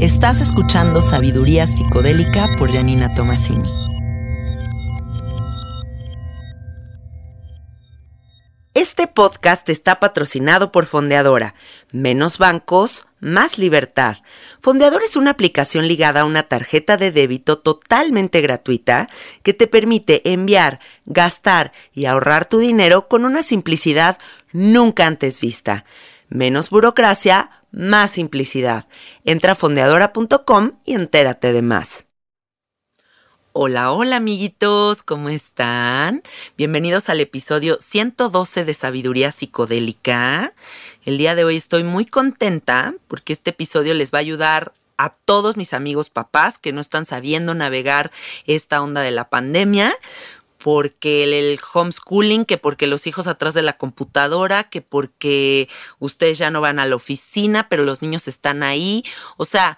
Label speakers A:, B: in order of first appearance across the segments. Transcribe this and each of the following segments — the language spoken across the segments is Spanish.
A: Estás escuchando Sabiduría Psicodélica por Janina Tomasini. Este podcast está patrocinado por Fondeadora. Menos bancos, más libertad. Fondeadora es una aplicación ligada a una tarjeta de débito totalmente gratuita que te permite enviar, gastar y ahorrar tu dinero con una simplicidad nunca antes vista. Menos burocracia, más simplicidad. Entra a fondeadora.com y entérate de más. Hola, hola amiguitos, ¿cómo están? Bienvenidos al episodio 112 de Sabiduría Psicodélica. El día de hoy estoy muy contenta porque este episodio les va a ayudar a todos mis amigos papás que no están sabiendo navegar esta onda de la pandemia, porque el, homeschooling, que porque los hijos atrás de la computadora, que porque ustedes ya no van a la oficina, pero los niños están ahí. O sea,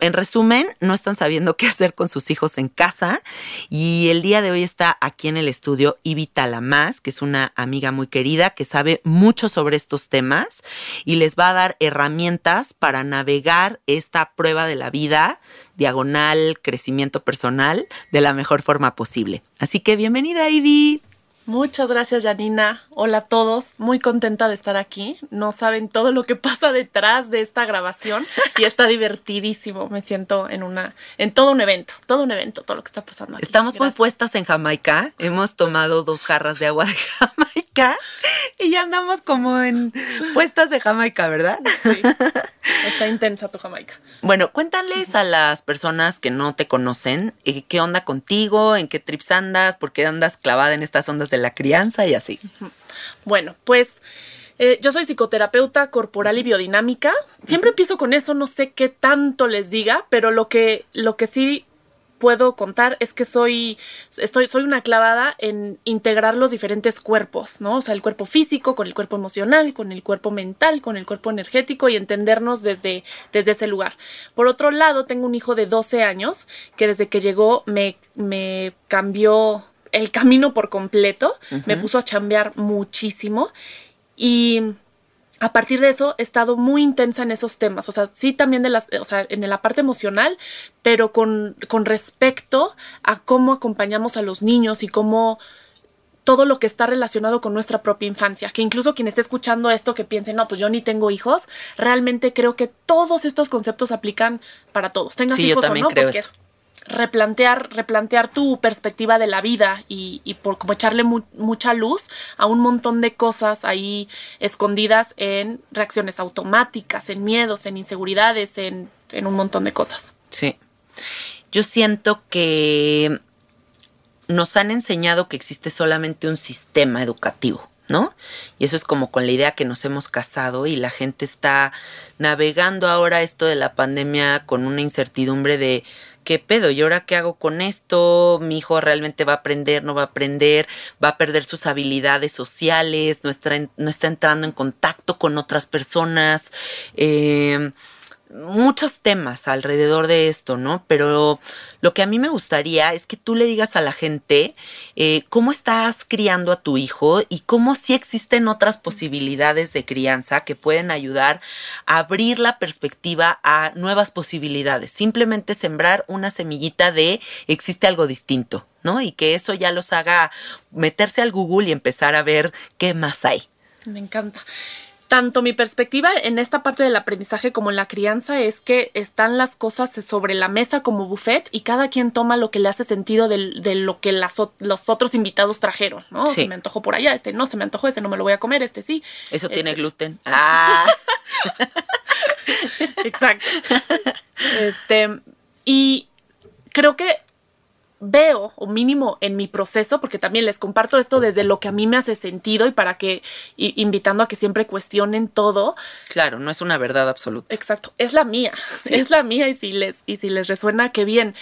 A: en resumen, no están sabiendo qué hacer con sus hijos en casa y el día de hoy está aquí en el estudio Ivita Lamas, que es una amiga muy querida que sabe mucho sobre estos temas y les va a dar herramientas para navegar esta prueba de la vida, diagonal, crecimiento personal, de la mejor forma posible. Así que bienvenida, Ivy.
B: Muchas gracias, Janina. Hola a todos. Muy contenta de estar aquí. No saben todo lo que pasa detrás de esta grabación y está divertidísimo. Me siento en una, en todo un evento, todo un evento, todo lo que está pasando aquí.
A: Estamos muy puestas en Jamaica. Hemos tomado dos jarras de agua de Jamaica y ya andamos como en puestas de Jamaica, ¿verdad?
B: Sí. Está intensa tu Jamaica.
A: Bueno, cuéntales a las personas que no te conocen eh, qué onda contigo, en qué trips andas, por qué andas clavada en estas ondas de la crianza y así.
B: Bueno, pues eh, yo soy psicoterapeuta corporal y biodinámica. Siempre empiezo con eso, no sé qué tanto les diga, pero lo que, lo que sí puedo contar es que soy, estoy, soy una clavada en integrar los diferentes cuerpos, ¿no? O sea, el cuerpo físico con el cuerpo emocional, con el cuerpo mental, con el cuerpo energético y entendernos desde, desde ese lugar. Por otro lado, tengo un hijo de 12 años que desde que llegó me, me cambió el camino por completo, me puso a chambear muchísimo y a partir de eso he estado muy intensa en esos temas, o sea, sí también de las, o sea, en la parte emocional, pero con, con respecto a cómo acompañamos a los niños y cómo todo lo que está relacionado con nuestra propia infancia, que incluso quien esté escuchando esto que piense, no, pues yo ni tengo hijos, realmente creo que todos estos conceptos aplican para todos, tengas hijos o no, porque replantear, replantear tu perspectiva de la vida y, por como echarle mucha luz a un montón de cosas ahí escondidas en reacciones automáticas, en miedos, en inseguridades, en, en un montón de cosas.
A: Sí. Yo siento que nos han enseñado que existe solamente un sistema educativo. ¿no? Y eso es como con la idea que nos hemos casado y la gente está navegando ahora esto de la pandemia con una incertidumbre de ¿qué pedo? ¿Y ahora qué hago con esto? ¿Mi hijo realmente va a aprender? ¿No va a aprender? ¿Va a perder sus habilidades sociales? ¿No está, entrando en contacto con otras personas? Eh, muchos temas alrededor de esto, ¿no? Pero lo que a mí me gustaría es que tú le digas a la gente eh, cómo estás criando a tu hijo y cómo sí existen otras posibilidades de crianza que pueden ayudar a abrir la perspectiva a nuevas posibilidades. Simplemente sembrar una semillita de existe algo distinto, ¿no? Y que eso ya los haga meterse al Google y empezar a ver qué más hay.
B: Me encanta tanto mi perspectiva en esta parte del aprendizaje como en la crianza es que están las cosas sobre la mesa como buffet y cada quien toma lo que le hace sentido de, lo que los otros invitados trajeron, ¿no? Se me antojó por allá, este no, se me antojó, este no me lo voy a comer, este sí.
A: Eso tiene este gluten. Ah.
B: Exacto. Este, y creo que veo, o mínimo en mi proceso, porque también les comparto esto desde lo que a mí me hace sentido y para que, invitando a que siempre cuestionen todo.
A: Claro, no es una verdad absoluta.
B: Exacto, es la mía, es la mía y si les, y si les resuena, qué bien.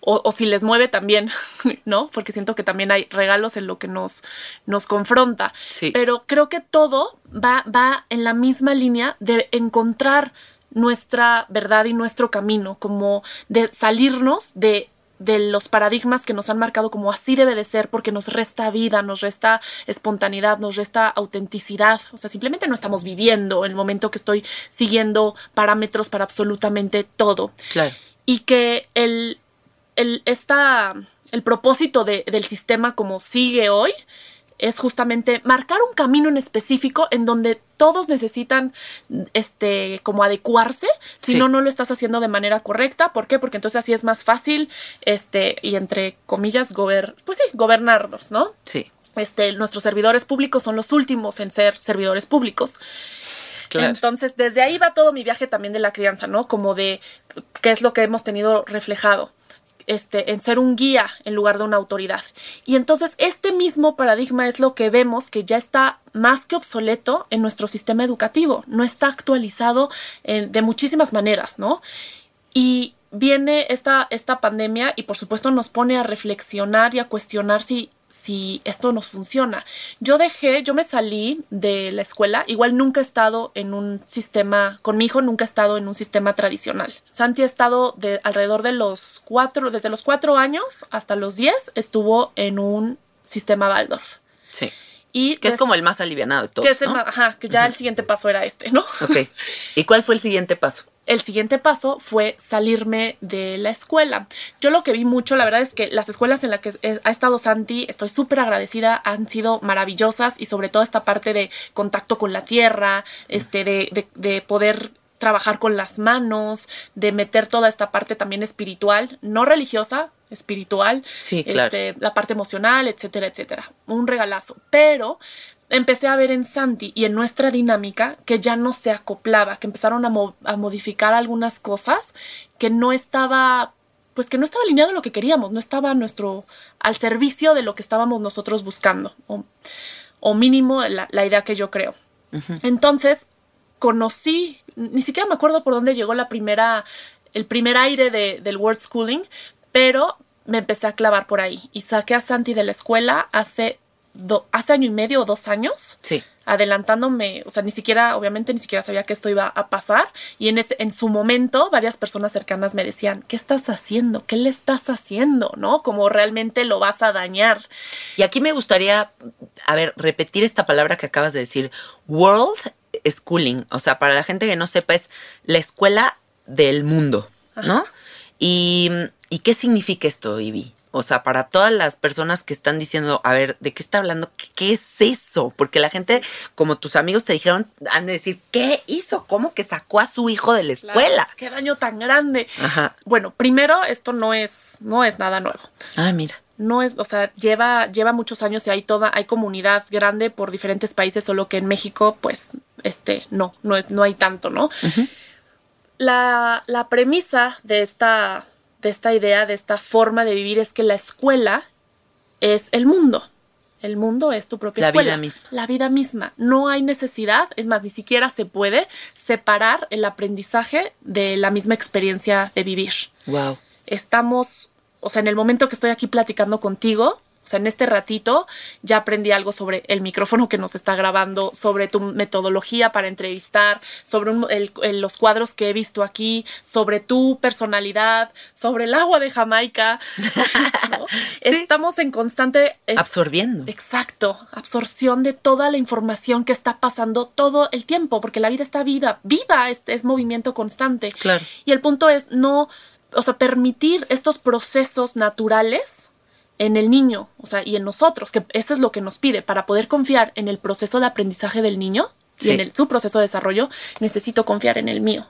B: O, si les mueve también, ¿no? Porque siento que también hay regalos en lo que nos, nos confronta. Sí. Pero creo que todo va, va en la misma línea de encontrar nuestra verdad y nuestro camino, como de salirnos de de los paradigmas que nos han marcado como así debe de ser porque nos resta vida, nos resta espontaneidad, nos resta autenticidad. O sea, simplemente no estamos viviendo en el momento que estoy siguiendo parámetros para absolutamente todo.
A: Claro.
B: Y que el, el, esta, el propósito del sistema como sigue hoy es justamente marcar un camino en específico en donde todos necesitan este como adecuarse, si no no lo estás haciendo de manera correcta, ¿por qué? Porque entonces así es más fácil este y entre comillas gober pues sí, gobernarnos, ¿no?
A: Sí.
B: Este, nuestros servidores públicos son los últimos en ser servidores públicos. Claro. Entonces, desde ahí va todo mi viaje también de la crianza, ¿no? Como de qué es lo que hemos tenido reflejado este, en ser un guía en lugar de una autoridad. Y entonces este mismo paradigma es lo que vemos que ya está más que obsoleto en nuestro sistema educativo, no está actualizado de muchísimas maneras, ¿no? Y viene esta, esta pandemia y por supuesto nos pone a reflexionar y a cuestionar si si esto nos funciona. Yo dejé, yo me salí de la escuela, igual nunca he estado en un sistema, con mi hijo nunca he estado en un sistema tradicional. Santi ha estado de alrededor de los cuatro, desde los cuatro años hasta los diez, estuvo en un sistema Waldorf.
A: Sí. Y que es como el más alivianado de todos,
B: que es ajá, que ya el siguiente paso era este, ¿no?
A: Ok. ¿Y cuál fue el siguiente paso?
B: el siguiente paso fue salirme de la escuela. Yo lo que vi mucho, la verdad es que las escuelas en las que ha estado Santi, estoy súper agradecida, han sido maravillosas y sobre todo esta parte de contacto con la tierra, este, de, de, poder trabajar con las manos, de meter toda esta parte también espiritual, no religiosa, espiritual,
A: sí, claro.
B: este, la parte emocional, etcétera, etcétera. Un regalazo. Pero empecé a ver en Santi y en nuestra dinámica que ya no se acoplaba, que empezaron a, modificar algunas cosas que no estaba, pues que no estaba alineado a lo que queríamos, no estaba nuestro, al servicio de lo que estábamos nosotros buscando, o, mínimo la, idea que yo creo. Entonces, conocí, ni siquiera me acuerdo por dónde llegó la primera, el primer aire de, del Word Schooling, pero me empecé a clavar por ahí y saqué a Santi de la escuela hace hace año y medio o dos años.
A: Sí.
B: Adelantándome, o sea, ni siquiera, obviamente, ni siquiera sabía que esto iba a pasar. Y en, ese, en su momento, varias personas cercanas me decían, ¿qué estás haciendo? ¿Qué le estás haciendo? ¿No? Como realmente lo vas a dañar.
A: Y aquí me gustaría, a ver, repetir esta palabra que acabas de decir, World Schooling. O sea, para la gente que no sepa, es la escuela del mundo, ¿no? Y, ¿Y qué significa esto, Ivy? O sea, para todas las personas que están diciendo, a ver, ¿de qué está hablando? ¿Qué, es eso? Porque la gente, como tus amigos te dijeron, han de decir, ¿qué hizo? ¿Cómo que sacó a su hijo de la escuela?
B: qué daño tan grande. Ajá. Bueno, primero, esto no es, no es nada nuevo.
A: Ah, mira.
B: No es, o sea, lleva, lleva muchos años y hay toda, hay comunidad grande por diferentes países, solo que en México, pues, este, no, no es, no hay tanto, ¿no? la, la premisa de esta de esta idea, de esta forma de vivir, es que la escuela es el mundo. El mundo es tu propia escuela.
A: La vida misma.
B: La vida misma. No hay necesidad, es más, ni siquiera se puede separar el aprendizaje de la misma experiencia de vivir.
A: Wow.
B: Estamos, o sea, en el momento que estoy aquí platicando contigo, o sea, en este ratito ya aprendí algo sobre el micrófono que nos está grabando, sobre tu metodología para entrevistar, sobre los cuadros que he visto aquí, sobre tu personalidad, sobre el agua de Jamaica. Estamos en constante...
A: Absorbiendo.
B: Exacto, absorción de toda la información que está pasando todo el tiempo, porque la vida está vida, viva, es, es movimiento constante.
A: Claro.
B: Y el punto es no, o sea, permitir estos procesos naturales en el niño, o sea, y en nosotros, que eso es lo que nos pide para poder confiar en el proceso de aprendizaje del niño y en su proceso de desarrollo, necesito confiar en el mío.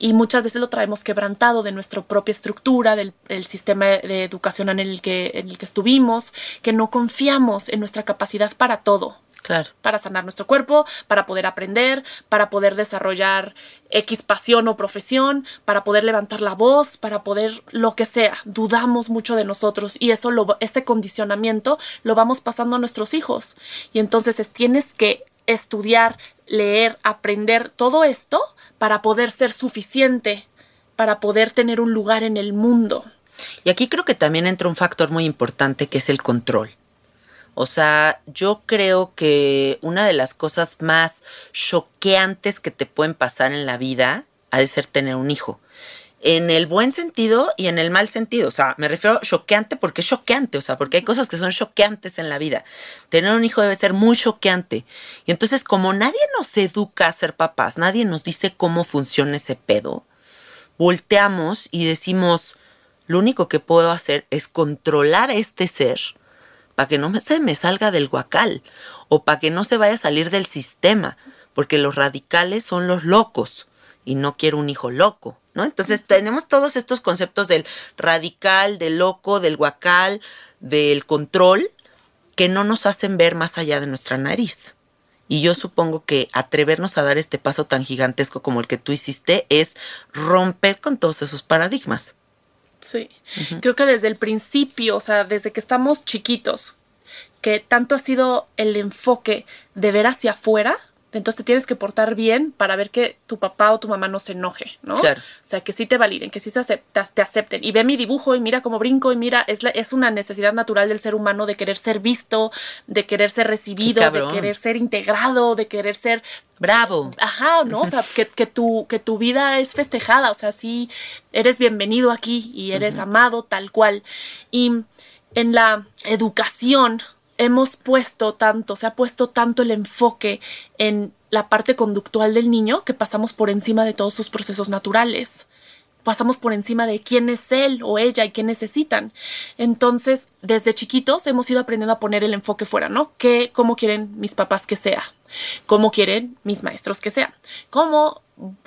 B: Y muchas veces lo traemos quebrantado de nuestra propia estructura, del sistema de educación en el, que, en el que estuvimos, que no confiamos en nuestra capacidad para todo.
A: Claro.
B: Para sanar nuestro cuerpo, para poder aprender, para poder desarrollar X pasión o profesión, para poder levantar la voz, para poder lo que sea. Dudamos mucho de nosotros y eso lo, ese condicionamiento lo vamos pasando a nuestros hijos. Y entonces es, tienes que estudiar, leer, aprender todo esto para poder ser suficiente, para poder tener un lugar en el mundo.
A: Y aquí creo que también entra un factor muy importante que es el control. O sea, yo creo que una de las cosas más choqueantes que te pueden pasar en la vida ha de ser tener un hijo. En el buen sentido y en el mal sentido. O sea, me refiero choqueante porque es choqueante. O sea, porque hay cosas que son choqueantes en la vida. Tener un hijo debe ser muy choqueante. Y entonces, como nadie nos educa a ser papás, nadie nos dice cómo funciona ese pedo, volteamos y decimos, lo único que puedo hacer es controlar a este ser para que no se me salga del guacal o para que no se vaya a salir del sistema, porque los radicales son los locos y no quiero un hijo loco, ¿no? Entonces tenemos todos estos conceptos del radical, del loco, del guacal, del control, que no nos hacen ver más allá de nuestra nariz. Y yo supongo que atrevernos a dar este paso tan gigantesco como el que tú hiciste es romper con todos esos paradigmas.
B: Sí, creo que desde el principio, o sea, desde que estamos chiquitos, que tanto ha sido el enfoque de ver hacia afuera, entonces te tienes que portar bien para ver que tu papá o tu mamá no se enoje, ¿no?
A: Claro.
B: O sea, que sí te validen, que sí se acepta, te acepten. Y ve mi dibujo y mira cómo brinco y mira, es, es una necesidad natural del ser humano de querer ser visto, de querer ser recibido, de querer ser integrado, de querer ser...
A: Bravo.
B: Ajá, ¿no? O sea, que, que, tu, que tu vida es festejada, o sea, sí, eres bienvenido aquí y eres amado tal cual. Y en la educación, hemos puesto tanto, se ha puesto tanto el enfoque en la parte conductual del niño que pasamos por encima de todos sus procesos naturales. Pasamos por encima de quién es él o ella y qué necesitan. Entonces, desde chiquitos hemos ido aprendiendo a poner el enfoque fuera, ¿no? ¿Qué, ¿Cómo quieren mis papás que sea? ¿Cómo quieren mis maestros que sea? ¿Cómo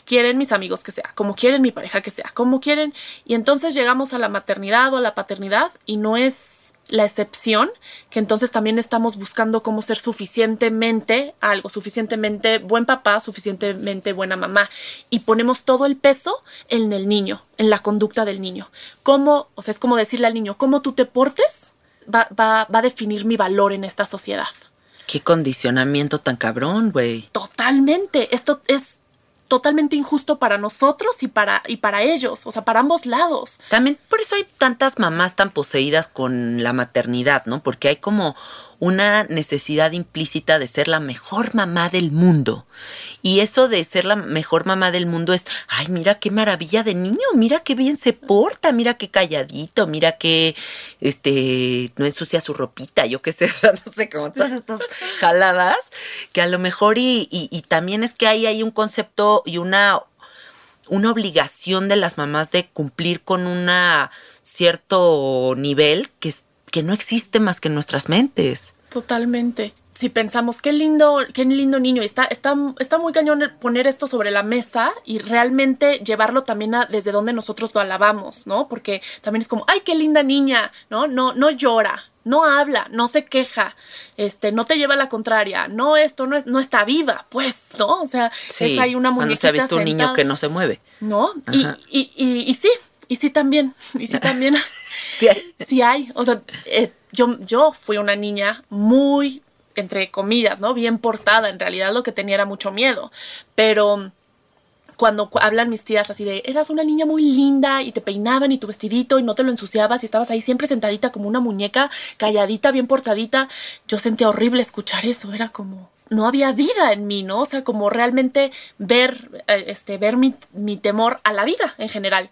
B: quieren mis amigos que sea? ¿Cómo quieren mi pareja que sea? ¿Cómo quieren? Y entonces llegamos a la maternidad o a la paternidad y no es la excepción, que entonces también estamos buscando cómo ser suficientemente algo, suficientemente buen papá, suficientemente buena mamá. Y ponemos todo el peso en el niño, en la conducta del niño. Cómo, o sea, es como decirle al niño, cómo tú te portes va, va, va a definir mi valor en esta sociedad.
A: Qué condicionamiento tan cabrón, güey.
B: Totalmente. Esto es totalmente injusto para nosotros y para, y para ellos, o sea, para ambos lados.
A: También por eso hay tantas mamás tan poseídas con la maternidad, ¿no? Porque hay como una necesidad implícita de ser la mejor mamá del mundo. Y eso de ser la mejor mamá del mundo es, ay, mira qué maravilla de niño, mira qué bien se porta, mira qué calladito, mira qué, este, no ensucia su ropita, yo qué sé, no sé, como todas estas jaladas, que a lo mejor y, y, también es que ahí hay un concepto y una una obligación de las mamás de cumplir con un cierto nivel que es que no existe más que en nuestras mentes.
B: Totalmente. Si pensamos qué lindo, qué lindo niño, está, está, está muy cañón poner esto sobre la mesa y realmente llevarlo también a desde donde nosotros lo alabamos, ¿no? Porque también es como, ay, qué linda niña, ¿no? No, no llora, no habla, no se queja, este, no te lleva a la contraria, no esto no es, no está viva, pues, ¿no? O sea, es ahí una muñequita.
A: se ha visto un niño que no se mueve.
B: ¿No? Y, y, y, y, sí, y sí también, y sí también.
A: sí hay.
B: O sea, eh, yo, yo fui una niña muy, entre comillas, ¿no? Bien portada. En realidad lo que tenía era mucho miedo. Pero cuando hablan mis tías así de, eras una niña muy linda y te peinaban y tu vestidito y no te lo ensuciabas y estabas ahí siempre sentadita como una muñeca, calladita, bien portadita, yo sentía horrible escuchar eso. Era como, no había vida en mí, ¿no? O sea, como realmente ver, eh, este, ver mi, mi, temor a la vida en general.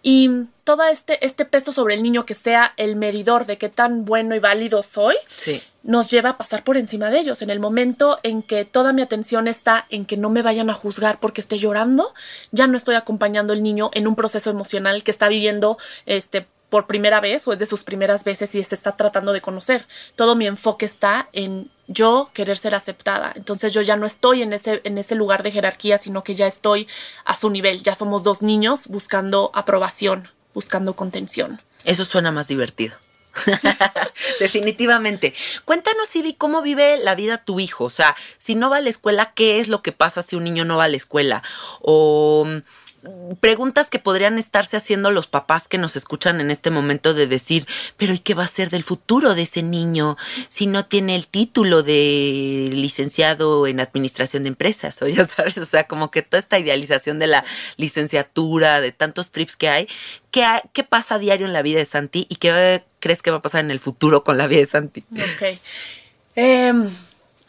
B: Y todo este, este peso sobre el niño que sea el medidor de qué tan bueno y válido soy,
A: sí.
B: nos lleva a pasar por encima de ellos. En el momento en que toda mi atención está en que no me vayan a juzgar porque esté llorando, ya no estoy acompañando al niño en un proceso emocional que está viviendo este, por primera vez o es de sus primeras veces y se está tratando de conocer. Todo mi enfoque está en yo querer ser aceptada. Entonces yo ya no estoy en ese, en ese lugar de jerarquía, sino que ya estoy a su nivel. Ya somos dos niños buscando aprobación, buscando contención.
A: Eso suena más divertido. Definitivamente. Cuéntanos, Ivy, cómo vive la vida tu hijo. O sea, si no va a la escuela, ¿qué es lo que pasa si un niño no va a la escuela? O preguntas que podrían estarse haciendo los papás que nos escuchan en este momento de decir, pero ¿y qué va a ser del futuro de ese niño si no tiene el título de licenciado en administración de empresas? O ya sabes, o sea, como que toda esta idealización de la licenciatura, de tantos trips que hay, ¿qué, qué pasa a diario en la vida de Santi y qué crees que va a pasar en el futuro con la vida de Santi?
B: Ok. Em,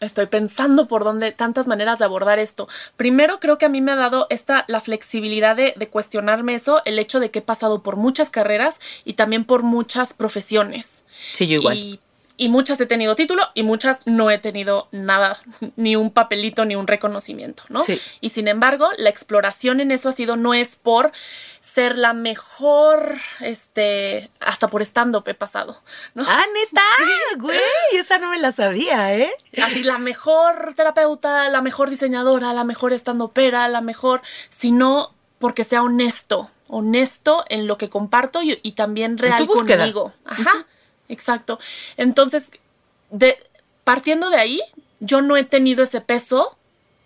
B: Estoy pensando por dónde, tantas maneras de abordar esto. Primero, creo que a mí me ha dado esta, la flexibilidad de, cuestionarme eso, el hecho de que he pasado por muchas carreras y también por muchas profesiones.
A: Sí, yo igual
B: y muchas he tenido título y muchas no he tenido nada, ni un papelito ni un reconocimiento, ¿no? Sí. Y sin embargo, la exploración en eso ha sido no es por ser la mejor, este, hasta por stand-up he pasado, ¿no?
A: Ah, neta, güey, esa no me la sabía, ¿eh?
B: Así, la mejor terapeuta, la mejor diseñadora, la mejor stand-upera, la mejor, sino porque sea honesto, honesto en lo que comparto y, también real conmigo. Ajá. Exacto. Entonces, de, partiendo de ahí, yo no he tenido ese peso,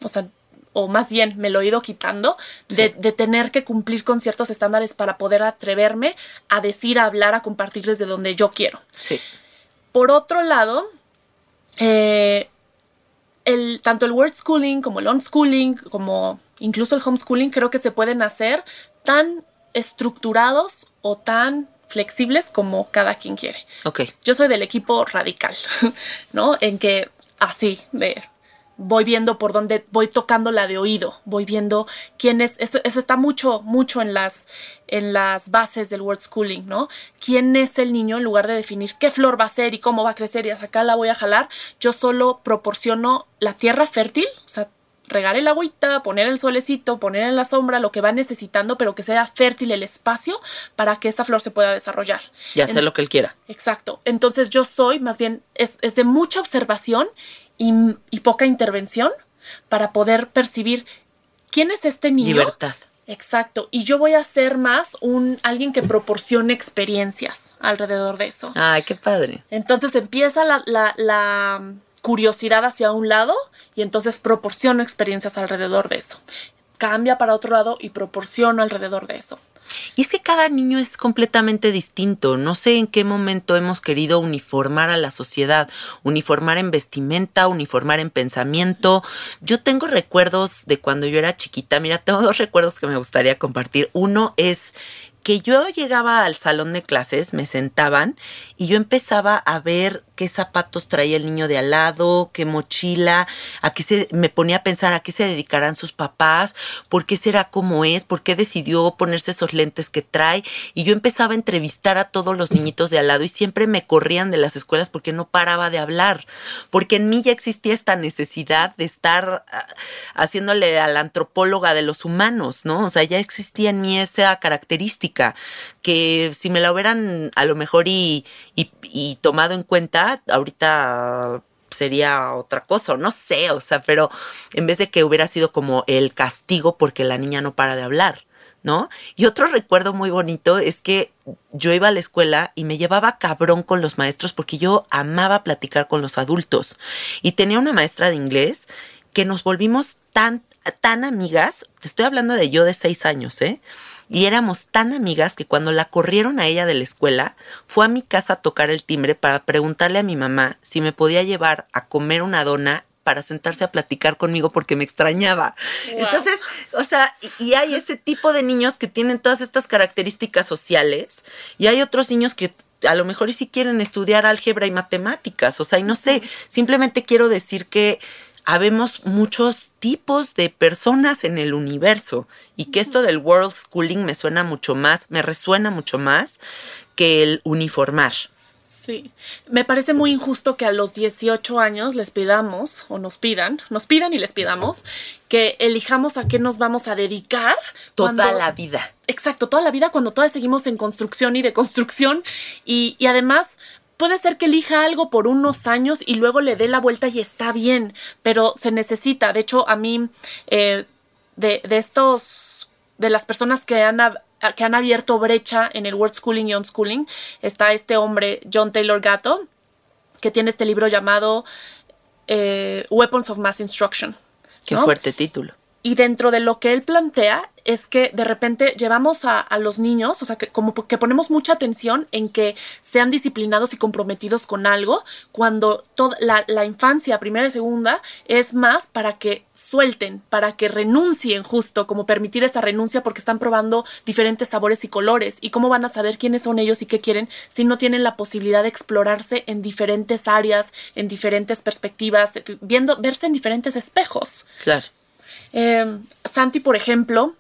B: o sea, o más bien me lo he ido quitando, de, tener que cumplir con ciertos estándares para poder atreverme a decir, a hablar, a compartir desde donde yo quiero.
A: Sí.
B: Por otro lado, eh, el, tanto el word schooling como el unschooling, como incluso el homeschooling, creo que se pueden hacer tan estructurados o tan flexibles como cada quien quiere.
A: Ok.
B: Yo soy del equipo radical, ¿no? En que así, de voy viendo por dónde voy tocando la de oído, voy viendo quién es, eso, está mucho, mucho en las, en las bases del word schooling, ¿no? ¿Quién es el niño en lugar de definir qué flor va a ser y cómo va a crecer y hasta acá la voy a jalar? Yo solo proporciono la tierra fértil, o sea, regar el agüita, poner el solecito, poner en la sombra lo que va necesitando, pero que sea fértil el espacio para que esa flor se pueda desarrollar.
A: Y hacer lo que él quiera.
B: Exacto. Entonces yo soy, más bien, es, de mucha observación y, y, poca intervención para poder percibir quién es este niño.
A: Libertad.
B: Exacto. Y yo voy a ser más un alguien que proporcione experiencias alrededor de eso.
A: Ay, qué padre.
B: Entonces empieza la, la, la curiosidad hacia un lado y entonces proporciono experiencias alrededor de eso. Cambia para otro lado y proporciono alrededor de eso.
A: Y es que cada niño es completamente distinto. No sé en qué momento hemos querido uniformar a la sociedad, uniformar en vestimenta, uniformar en pensamiento. Yo tengo recuerdos de cuando yo era chiquita. Mira, tengo dos recuerdos que me gustaría compartir. Uno es que yo llegaba al salón de clases, me sentaban y yo empezaba a ver qué zapatos traía el niño de al lado, qué mochila, a qué se me ponía a pensar a qué se dedicarán sus papás, por qué será como es, por qué decidió ponerse esos lentes que trae y yo empezaba a entrevistar a todos los niñitos de al lado y siempre me corrían de las escuelas porque no paraba de hablar, porque en mí ya existía esta necesidad de estar ah, haciéndole a la antropóloga de los humanos, ¿no? O sea, ya existía en mí esa característica que si me la hubieran a lo mejor y, y tomado en cuenta, ahorita sería otra cosa, no sé, o sea, pero en vez de que hubiera sido como el castigo porque la niña no para de hablar, ¿no? Y otro recuerdo muy bonito es que yo iba a la escuela y me llevaba cabrón con los maestros porque yo amaba platicar con los adultos y tenía una maestra de inglés que nos volvimos tan, tan amigas, te estoy hablando de yo de seis años, ¿eh? y éramos tan amigas que cuando la corrieron a ella de la escuela, fue a mi casa a tocar el timbre para preguntarle a mi mamá si me podía llevar a comer una dona para sentarse a platicar conmigo porque me extrañaba. Entonces, o sea, y hay ese tipo de niños que tienen todas estas características sociales y hay otros niños que a lo mejor sí quieren estudiar álgebra y matemáticas, o sea, y no sé, simplemente quiero decir que habemos muchos tipos de personas en el universo y que esto del world schooling me suena mucho más, me resuena mucho más que el uniformar.
B: Sí, me parece muy injusto que a los 18 años les pidamos, o nos pidan, nos pidan y les pidamos, que elijamos a qué nos vamos a dedicar.
A: Toda
B: cuando-
A: la vida.
B: Exacto, toda la vida cuando todavía seguimos en construcción y deconstrucción y, y además puede ser que elija algo por unos años y luego le dé la vuelta y está bien, pero se necesita. De hecho, a mí, eh, de, de estos, de las personas que han, que han abierto brecha en el Word Schooling y Unschooling, está este hombre, John Taylor Gatto, que tiene este libro llamado eh, Weapons of Mass Instruction.
A: Qué
B: ¿no?
A: fuerte título.
B: Y dentro de lo que él plantea es que de repente llevamos a, los niños, o sea, que como que ponemos mucha atención en que sean disciplinados y comprometidos con algo, cuando toda la, la infancia, primera y segunda, es más para que suelten, para que renuncien justo, como permitir esa renuncia porque están probando diferentes sabores y colores. ¿Y cómo van a saber quiénes son ellos y qué quieren si no tienen la posibilidad de explorarse en diferentes áreas, en diferentes perspectivas, viendo, verse en diferentes espejos?
A: Claro.
B: Eh, Santi, por ejemplo,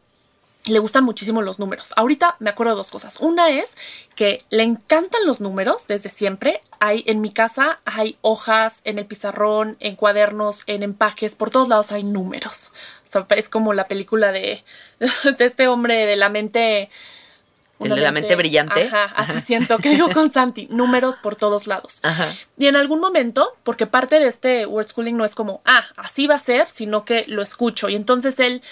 B: le gustan muchísimo los números. Ahorita me acuerdo de dos cosas. Una es que le encantan los números desde siempre. Hay en mi casa hay hojas en el pizarrón, en cuadernos, en empaques, por todos lados hay números. Es como la película de este hombre de la mente
A: ¿El de la mente brillante?
B: Ajá, así siento que digo con Santi, números por todos lados.
A: Ajá.
B: Y en algún momento, porque parte de este word schooling no es como, ah, así va a ser, sino que lo escucho. Y entonces él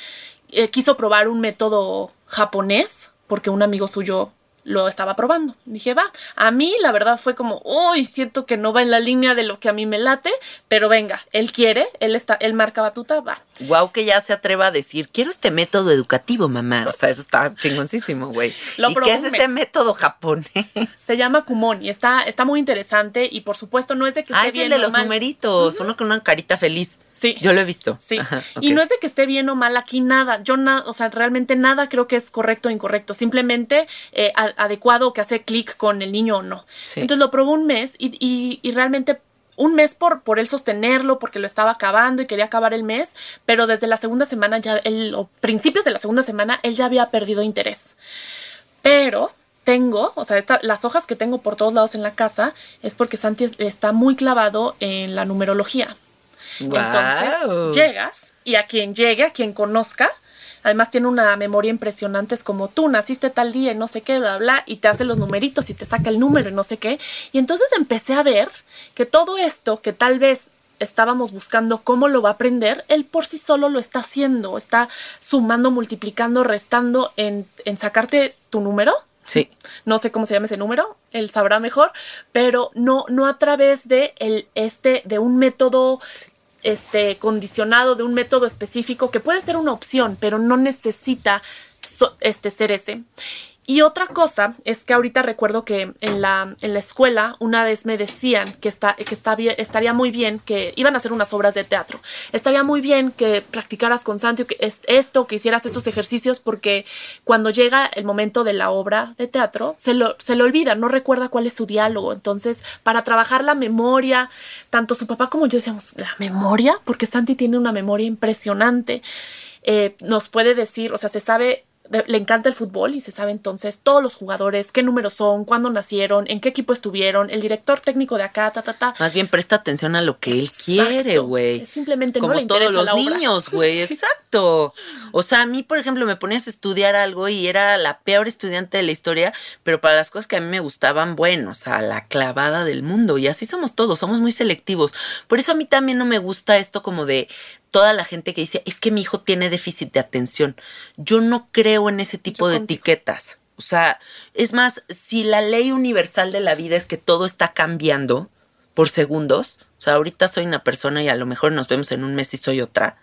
B: eh, quiso probar un método japonés, porque un amigo suyo lo estaba probando. Dije, va, a mí la verdad fue como, uy, siento que no va en la línea de lo que a mí me late, pero venga, él quiere, él está, él marca batuta, va.
A: Guau que ya se atreva a decir, quiero este método educativo, mamá. O sea, eso está chingoncísimo, güey.
B: Lo
A: ¿Y
B: probó
A: qué es ese método japonés?
B: Se llama Kumon y está, está muy interesante y por supuesto no es de que esté
A: Ah, es el
B: bien
A: de
B: o
A: los
B: mal.
A: numeritos, uno con una carita feliz.
B: Sí.
A: Yo lo he visto.
B: Sí,
A: Ajá,
B: y no es de que esté bien o mal aquí nada, yo nada, o sea, realmente nada creo que es correcto o incorrecto, simplemente eh, a- adecuado o que hace clic con el niño o no.
A: Sí.
B: Entonces lo probó un mes y, y- y realmente un mes por, por él sostenerlo, porque lo estaba acabando y quería acabar el mes, pero desde la segunda semana ya, él, o principios de la segunda semana, él ya había perdido interés. Pero tengo, o sea, esta- las hojas que tengo por todos lados en la casa es porque Santi es- está muy clavado en la numerología. Entonces llegas y a quien llegue, a quien conozca, además tiene una memoria impresionante, es como tú naciste tal día y no sé qué, bla, bla, y te hace los numeritos y te saca el número y no sé qué. Y entonces empecé a ver que todo esto que tal vez estábamos buscando cómo lo va a aprender, él por sí solo lo está haciendo, está sumando, multiplicando, restando en, en sacarte tu número
A: Sí.
B: no sé cómo se llama ese número, él sabrá mejor, pero no, no a través de el, este, de un método este, condicionado, de un método específico, que puede ser una opción, pero no necesita este, ser ese. Y otra cosa es que ahorita recuerdo que en la, en la escuela una vez me decían que, está, que está estaría muy bien que iban a hacer unas obras de teatro. Estaría muy bien que practicaras con Santi que es esto, que hicieras estos ejercicios, porque cuando llega el momento de la obra de teatro, se lo, se le olvida, no recuerda cuál es su diálogo. Entonces, para trabajar la memoria, tanto su papá como yo decíamos, ¿la memoria? Porque Santi tiene una memoria impresionante. Eh, nos puede decir, o sea, se sabe le encanta el fútbol y se sabe entonces todos los jugadores, qué números son, cuándo nacieron, en qué equipo estuvieron, el director técnico de acá, ta, ta, ta.
A: Más bien presta atención a lo que él quiere, güey.
B: Simplemente no
A: Como
B: le interesa
A: todos los
B: la obra.
A: niños, güey. Exacto. O sea, a mí, por ejemplo, me ponías a estudiar algo y era la peor estudiante de la historia, pero para las cosas que a mí me gustaban, bueno, o sea, la clavada del mundo. Y así somos todos, somos muy selectivos. Por eso a mí también no me gusta esto como de toda la gente que dice, es que mi hijo tiene déficit de atención. Yo no creo en ese tipo
B: Yo
A: de
B: contigo.
A: etiquetas. O sea, es más, si la ley universal de la vida es que todo está cambiando por segundos, o sea, ahorita soy una persona y a lo mejor nos vemos en un mes y soy otra.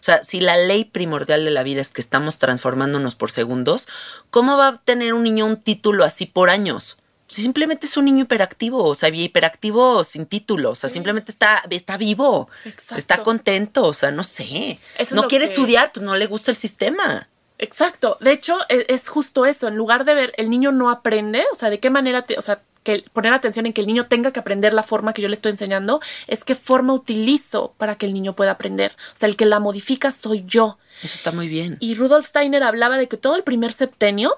A: O sea, si la ley primordial de la vida es que estamos transformándonos por segundos, ¿cómo va a tener un niño un título así por años? Si simplemente es un niño hiperactivo, o sea, hiperactivo sin título, o sea, simplemente está, está vivo,
B: Exacto.
A: está contento, o sea, no sé.
B: Eso
A: no quiere
B: que-
A: estudiar, pues no le gusta el sistema.
B: Exacto. De hecho, e- es, justo eso. En lugar de ver, el niño no aprende, o sea, de qué manera, te- o sea, que poner atención en que el niño tenga que aprender la forma que yo le estoy enseñando, es qué forma utilizo para que el niño pueda aprender. O sea, el que la modifica soy yo.
A: Eso está muy bien.
B: Y Rudolf Steiner hablaba de que todo el primer septenio,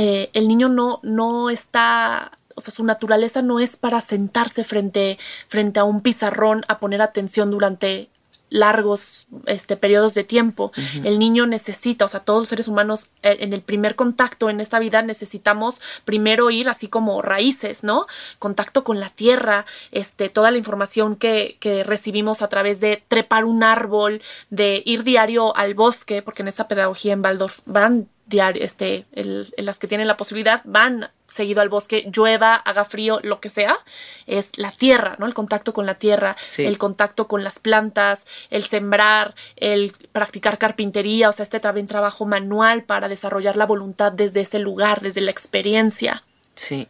B: eh, el niño no, no está, o sea, su naturaleza no es para sentarse frente, frente a un pizarrón a poner atención durante largos este, periodos de tiempo. El niño necesita, o sea, todos los seres humanos eh, en el primer contacto en esta vida necesitamos primero ir así como raíces, ¿no? Contacto con la tierra, este, toda la información que, que recibimos a través de trepar un árbol, de ir diario al bosque, porque en esa pedagogía en Waldorf van diario, este, el, las que tienen la posibilidad van seguido al bosque, llueva, haga frío, lo que sea, es la tierra, ¿no? El contacto con la tierra, el contacto con las plantas, el sembrar, el practicar carpintería, o sea, este también trabajo manual para desarrollar la voluntad desde ese lugar, desde la experiencia.
A: Sí.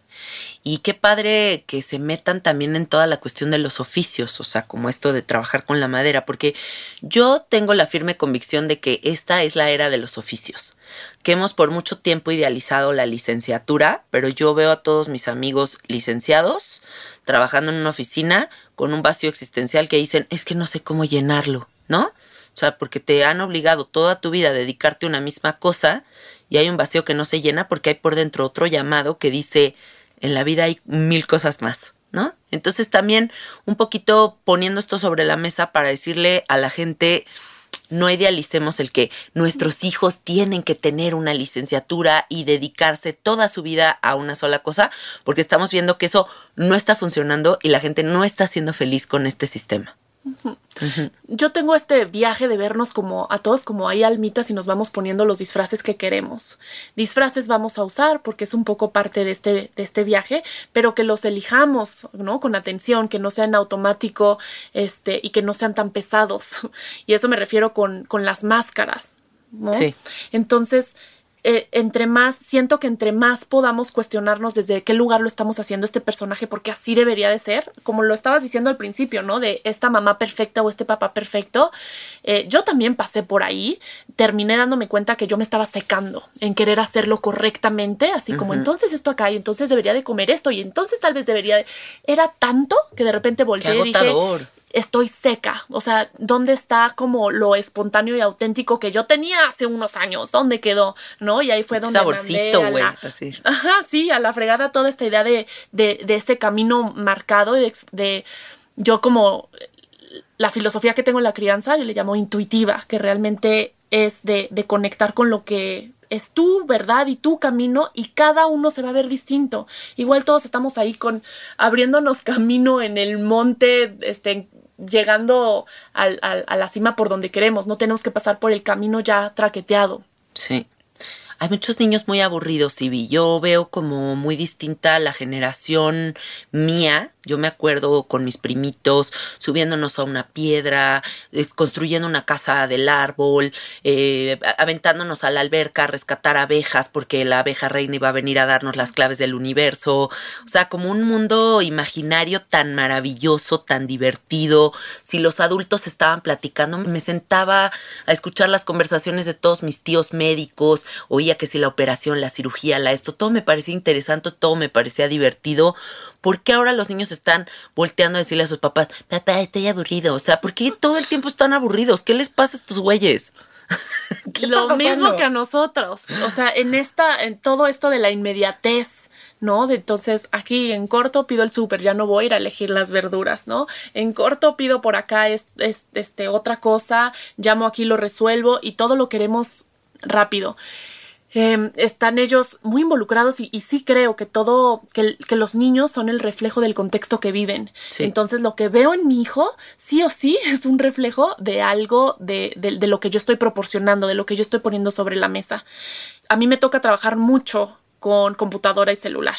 A: Y qué padre que se metan también en toda la cuestión de los oficios, o sea, como esto de trabajar con la madera, porque yo tengo la firme convicción de que esta es la era de los oficios, que hemos por mucho tiempo idealizado la licenciatura, pero yo veo a todos mis amigos licenciados trabajando en una oficina con un vacío existencial que dicen, es que no sé cómo llenarlo, ¿no? O sea, porque te han obligado toda tu vida a dedicarte a una misma cosa y hay un vacío que no se llena porque hay por dentro otro llamado que dice, en la vida hay mil cosas más, ¿no? Entonces también un poquito poniendo esto sobre la mesa para decirle a la gente, no idealicemos el que nuestros hijos tienen que tener una licenciatura y dedicarse toda su vida a una sola cosa, porque estamos viendo que eso no está funcionando y la gente no está siendo feliz con este sistema.
B: Yo tengo este viaje de vernos como a todos como hay almitas y nos vamos poniendo los disfraces que queremos. Disfraces vamos a usar porque es un poco parte de este, de este viaje, pero que los elijamos, ¿no? Con atención, que no sean automático, este, y que no sean tan pesados. Y eso me refiero con, con las máscaras, ¿no? Sí. Entonces, eh, entre más, siento que entre más podamos cuestionarnos desde qué lugar lo estamos haciendo este personaje, porque así debería de ser, como lo estabas diciendo al principio, ¿no? De esta mamá perfecta o este papá perfecto. Eh, yo también pasé por ahí, terminé dándome cuenta que yo me estaba secando en querer hacerlo correctamente, así como entonces esto acá y entonces debería de comer esto y entonces tal vez debería de... Era tanto que de repente volteé y dije, estoy seca. O sea, ¿dónde está como lo espontáneo y auténtico que yo tenía hace unos años? ¿Dónde quedó? ¿No? Y ahí fue donde.
A: Saborcito, güey.
B: Ajá, sí, a la fregada toda esta idea de, de, de ese camino marcado, de, de yo como la filosofía que tengo en la crianza, yo le llamo intuitiva, que realmente es de, de conectar con lo que es tu verdad y tu camino y cada uno se va a ver distinto. Igual todos estamos ahí con abriéndonos camino en el monte, este, llegando al, al, a la cima por donde queremos. No tenemos que pasar por el camino ya traqueteado.
A: Sí. Hay muchos niños muy aburridos, y Yo veo como muy distinta la generación mía yo me acuerdo con mis primitos subiéndonos a una piedra, eh, construyendo una casa del árbol, eh, aventándonos a la alberca a rescatar abejas porque la abeja reina iba a venir a darnos las claves del universo. O sea, como un mundo imaginario tan maravilloso, tan divertido. Si los adultos estaban platicando, me sentaba a escuchar las conversaciones de todos mis tíos médicos, oía que si la operación, la cirugía, la esto, todo me parecía interesante, todo me parecía divertido ¿Por qué ahora los niños están volteando a decirle a sus papás, papá, estoy aburrido? O sea, ¿por qué todo el tiempo están aburridos? ¿Qué les pasa a estos güeyes?
B: Lo mismo que a nosotros. O sea, en esta, en todo esto de la inmediatez, ¿no? De entonces, aquí en corto pido el súper, ya no voy a ir a elegir las verduras, ¿no? En corto pido por acá es, este, otra cosa, llamo aquí, lo resuelvo y todo lo queremos rápido. Em, están ellos muy involucrados y, sí creo que todo, que, los niños son el reflejo del contexto que viven. Entonces lo que veo en mi hijo, sí o sí, es un reflejo de algo de, de, lo que yo estoy proporcionando, de lo que yo estoy poniendo sobre la mesa. A mí me toca trabajar mucho con computadora y celular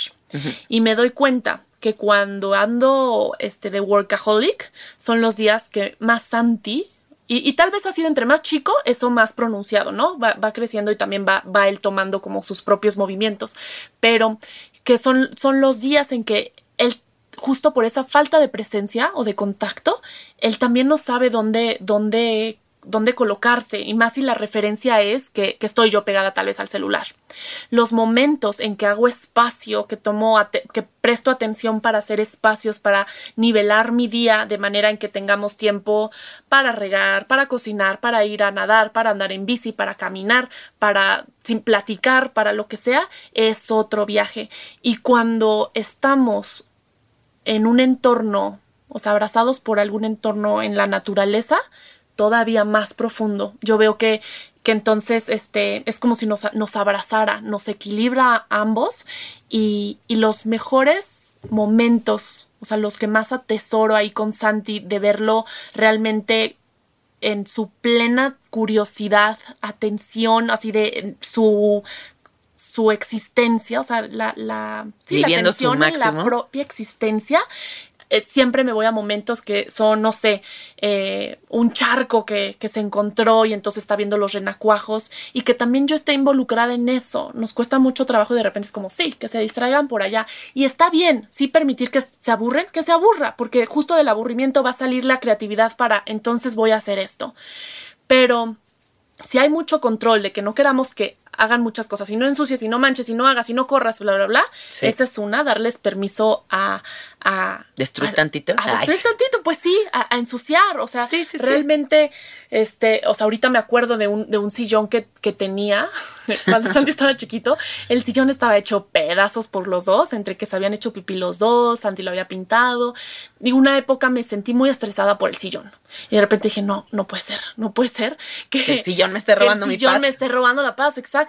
B: y me doy cuenta que cuando ando este, de workaholic son los días que más anti y, tal vez ha sido entre más chico, eso más pronunciado, ¿no? Va, creciendo y también va, va él tomando como sus propios movimientos. Pero que son, son los días en que él justo por esa falta de presencia o de contacto, él también no sabe dónde, dónde dónde colocarse, y más si la referencia es que, que, estoy yo pegada tal vez al celular. Los momentos en que hago espacio, que tomo, que presto atención para hacer espacios, para nivelar mi día de manera en que tengamos tiempo para regar, para cocinar, para ir a nadar, para andar en bici, para caminar, para sin platicar, para lo que sea, es otro viaje. Y cuando estamos en un entorno, o sea, abrazados por algún entorno en la naturaleza, todavía más profundo. Yo veo que, que entonces este, es como si nos, nos abrazara, nos equilibra a ambos y, y los mejores momentos, o sea, los que más atesoro ahí con Santi de verlo realmente en su plena curiosidad, atención, así de su su existencia, o sea, la, la, sí, la atención en la propia existencia, eh, siempre me voy a momentos que son, no sé, eh, un charco que, que, se encontró y entonces está viendo los renacuajos y que también yo esté involucrada en eso. Nos cuesta mucho trabajo de repente es como, sí, que se distraigan por allá. Y está bien, sí permitir que se aburren, que se aburra, porque justo del aburrimiento va a salir la creatividad para, entonces voy a hacer esto. Pero si hay mucho control de que no queramos que hagan muchas cosas, y no ensucies, y no manches, y no hagas, y no corras, bla, bla, bla, esa es una, darles permiso a... a
A: destruir tantito.
B: A, destruir tantito, pues sí, a, ensuciar, o sea, realmente, este, o sea, ahorita me acuerdo de un, de un sillón que, que tenía cuando Santi estaba chiquito, el sillón estaba hecho pedazos por los dos, entre que se habían hecho pipí los dos, Santi lo había pintado, y una época me sentí muy estresada por el sillón, y de repente dije, no, no puede ser, no puede ser que,
A: el sillón me esté robando mi paz.
B: El sillón me esté robando la paz, exacto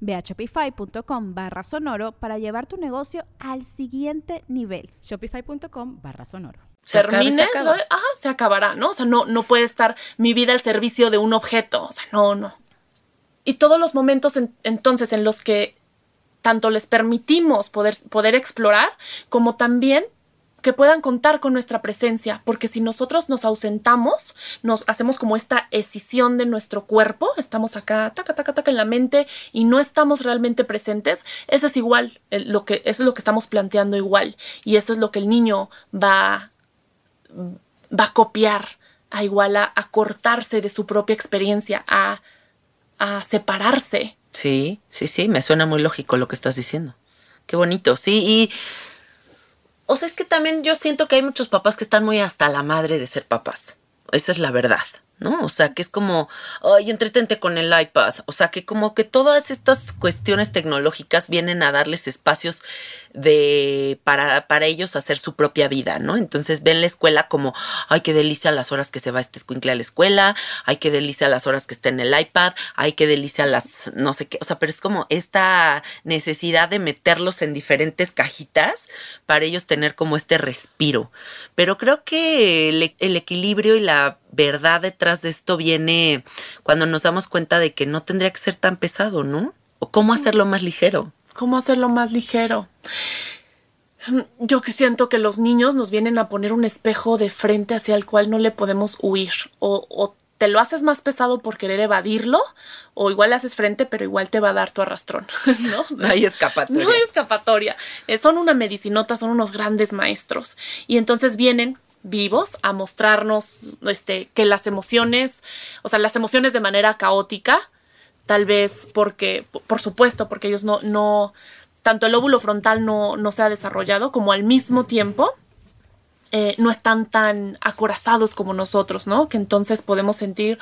C: Ve a shopify.com barra sonoro para llevar tu negocio al siguiente nivel.
D: Shopify.com barra sonoro.
B: Termines, se, se acabará, ¿no? O sea, no, no puede estar mi vida al servicio de un objeto. O sea, no, no. Y todos los momentos entonces en los que tanto les permitimos poder, poder explorar, como también que puedan contar con nuestra presencia, porque si nosotros nos ausentamos, nos hacemos como esta escisión de nuestro cuerpo, estamos acá, taca, taca, taca en la mente y no estamos realmente presentes, eso es igual, lo que, eso es lo que estamos planteando igual, y eso es lo que el niño va, va a copiar, a igual a, cortarse de su propia experiencia, a, a separarse.
A: Sí, sí, sí, me suena muy lógico lo que estás diciendo. Qué bonito, sí, y o sea, es que también yo siento que hay muchos papás que están muy hasta la madre de ser papás. Esa es la verdad. ¿No? O sea, que es como, ay, entretente con el iPad. O sea, que como que todas estas cuestiones tecnológicas vienen a darles espacios de para, para ellos hacer su propia vida, ¿no? Entonces ven la escuela como, ay, qué delicia las horas que se va este escuincle a la escuela, ay, qué delicia las horas que está en el iPad, ay, qué delicia las, no sé qué, o sea, pero es como esta necesidad de meterlos en diferentes cajitas para ellos tener como este respiro. Pero creo que el equilibrio y la verdad detrás de esto viene cuando nos damos cuenta de que no tendría que ser tan pesado, ¿no? O cómo hacerlo más ligero.
B: ¿Cómo hacerlo más ligero? Yo que siento que los niños nos vienen a poner un espejo de frente hacia el cual no le podemos huir. O, te lo haces más pesado por querer evadirlo, o igual le haces frente, pero igual te va a dar tu arrastrón, ¿no?
A: No hay escapatoria.
B: No hay escapatoria. Eh, son una medicinota, son unos grandes maestros. Y entonces vienen vivos a mostrarnos este, que las emociones, o sea, las emociones de manera caótica, tal vez porque, por supuesto, porque ellos no, no, tanto el óvulo frontal no, no se ha desarrollado, como al mismo tiempo eh, no están tan acorazados como nosotros, ¿no? Que entonces podemos sentir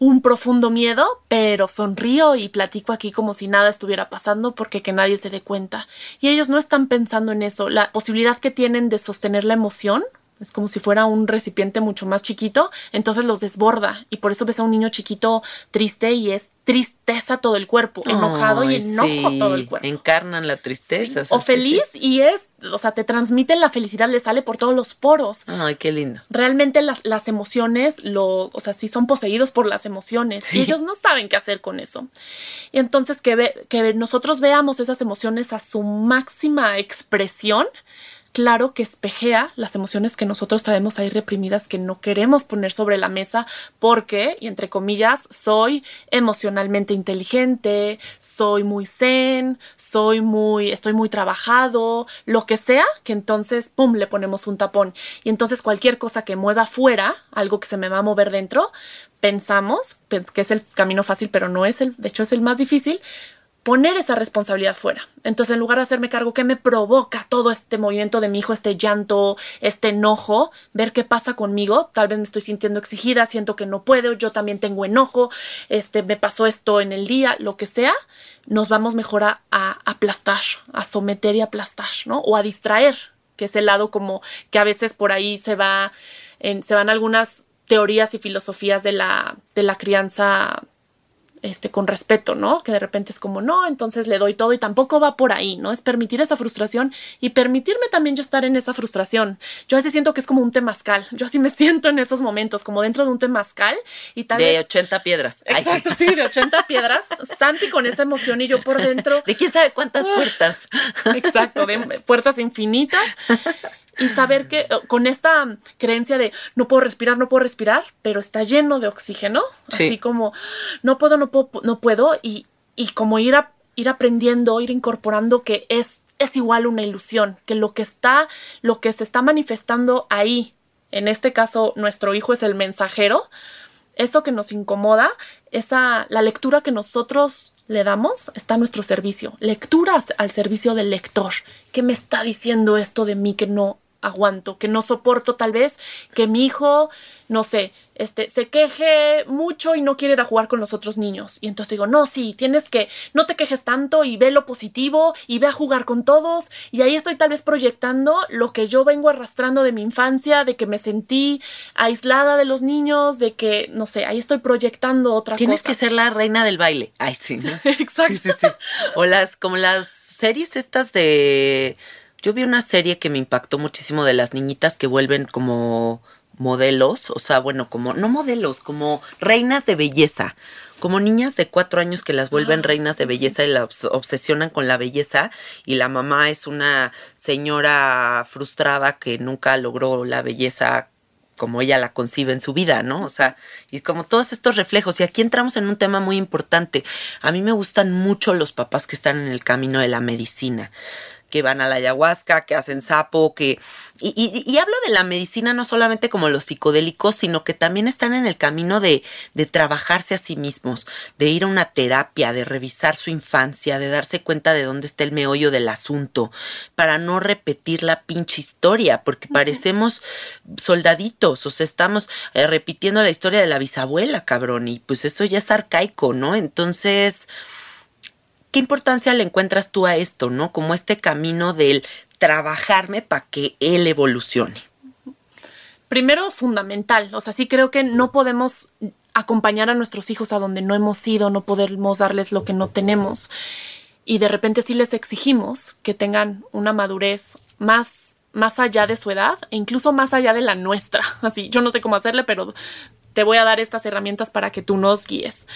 B: un profundo miedo, pero sonrío y platico aquí como si nada estuviera pasando porque que nadie se dé cuenta. Y ellos no están pensando en eso. La posibilidad que tienen de sostener la emoción es como si fuera un recipiente mucho más chiquito, entonces los desborda y por eso ves a un niño chiquito triste y es tristeza todo el cuerpo, enojado y enojo todo el cuerpo.
A: Encarnan la tristeza.
B: o feliz y es, o sea, te transmiten la felicidad, le sale por todos los poros.
A: Ay, qué lindo.
B: Realmente las, las emociones, lo, o sea, sí son poseídos por las emociones y ellos no saben qué hacer con eso. Y entonces que, que nosotros veamos esas emociones a su máxima expresión, claro que espejea las emociones que nosotros traemos ahí reprimidas que no queremos poner sobre la mesa porque, y entre comillas, soy emocionalmente inteligente, soy muy zen, soy muy, estoy muy trabajado, lo que sea, que entonces, pum, le ponemos un tapón. Y entonces cualquier cosa que mueva fuera, algo que se me va a mover dentro, pensamos, que es el camino fácil, pero no es el, de hecho es el más difícil, poner esa responsabilidad fuera. Entonces, en lugar de hacerme cargo, ¿qué me provoca todo este movimiento de mi hijo, este llanto, este enojo? Ver qué pasa conmigo. Tal vez me estoy sintiendo exigida, siento que no puedo, yo también tengo enojo, este, me pasó esto en el día, lo que sea. Nos vamos mejor a, aplastar, a someter y aplastar, ¿no? O a distraer, que es el lado como que a veces por ahí se va, se van algunas teorías y filosofías de la, de la crianza este, con respeto, ¿no? Que de repente es como, no, entonces le doy todo y tampoco va por ahí, ¿no? Es permitir esa frustración y permitirme también yo estar en esa frustración. Yo a veces siento que es como un temazcal. Yo así me siento en esos momentos, como dentro de un temazcal y tal
A: De 80 piedras.
B: Exacto, sí, de 80 piedras. Santi con esa emoción y yo por dentro.
A: De quién sabe cuántas puertas.
B: Exacto, de puertas infinitas y saber que eh, con esta creencia de no puedo respirar, no puedo respirar, pero está lleno de oxígeno, así como no puedo, no puedo, no puedo y, y como ir, a, ir aprendiendo, ir incorporando que es, es igual una ilusión, que lo que está, lo que se está manifestando ahí, en este caso nuestro hijo es el mensajero, eso que nos incomoda, esa, la lectura que nosotros le damos está a nuestro servicio. Lecturas al servicio del lector. ¿Qué me está diciendo esto de mí que no aguanto, que no soporto tal vez que mi hijo, no sé, este, se queje mucho y no quiere ir a jugar con los otros niños. Y entonces digo, no, sí, tienes que, no te quejes tanto y ve lo positivo y ve a jugar con todos. Y ahí estoy tal vez proyectando lo que yo vengo arrastrando de mi infancia, de que me sentí aislada de los niños, de que, no sé, ahí estoy proyectando otra
A: tienes
B: cosa.
A: Tienes que ser la reina del baile. Ay, sí, ¿no?
B: Exacto.
A: Sí, sí, sí. O las, como las series estas de yo vi una serie que me impactó muchísimo de las niñitas que vuelven como modelos, o sea, bueno, como, no modelos, como reinas de belleza, como niñas de cuatro años que las vuelven ah, reinas de belleza y las obsesionan con la belleza y la mamá es una señora frustrada que nunca logró la belleza como ella la concibe en su vida, ¿no? O sea, y como todos estos reflejos. Y aquí entramos en un tema muy importante. A mí me gustan mucho los papás que están en el camino de la medicina que van a la ayahuasca, que hacen sapo, que... Y, hablo de la medicina no solamente como los psicodélicos, sino que también están en el camino de, de trabajarse a sí mismos, de ir a una terapia, de revisar su infancia, de darse cuenta de dónde está el meollo del asunto, para no repetir la pinche historia, porque parecemos soldaditos, o sea, estamos eh, repitiendo la historia de la bisabuela, cabrón, y pues eso ya es arcaico, ¿no? Entonces... ¿qué importancia le encuentras tú a esto, no? Como este camino del trabajarme para que él evolucione.
B: Primero, fundamental. O sea, sí creo que no podemos acompañar a nuestros hijos a donde no hemos ido, no podemos darles lo que no tenemos. Y de repente sí les exigimos que tengan una madurez más más allá de su edad e incluso más allá de la nuestra. Así, yo no sé cómo hacerle, pero te voy a dar estas herramientas para que tú nos guíes.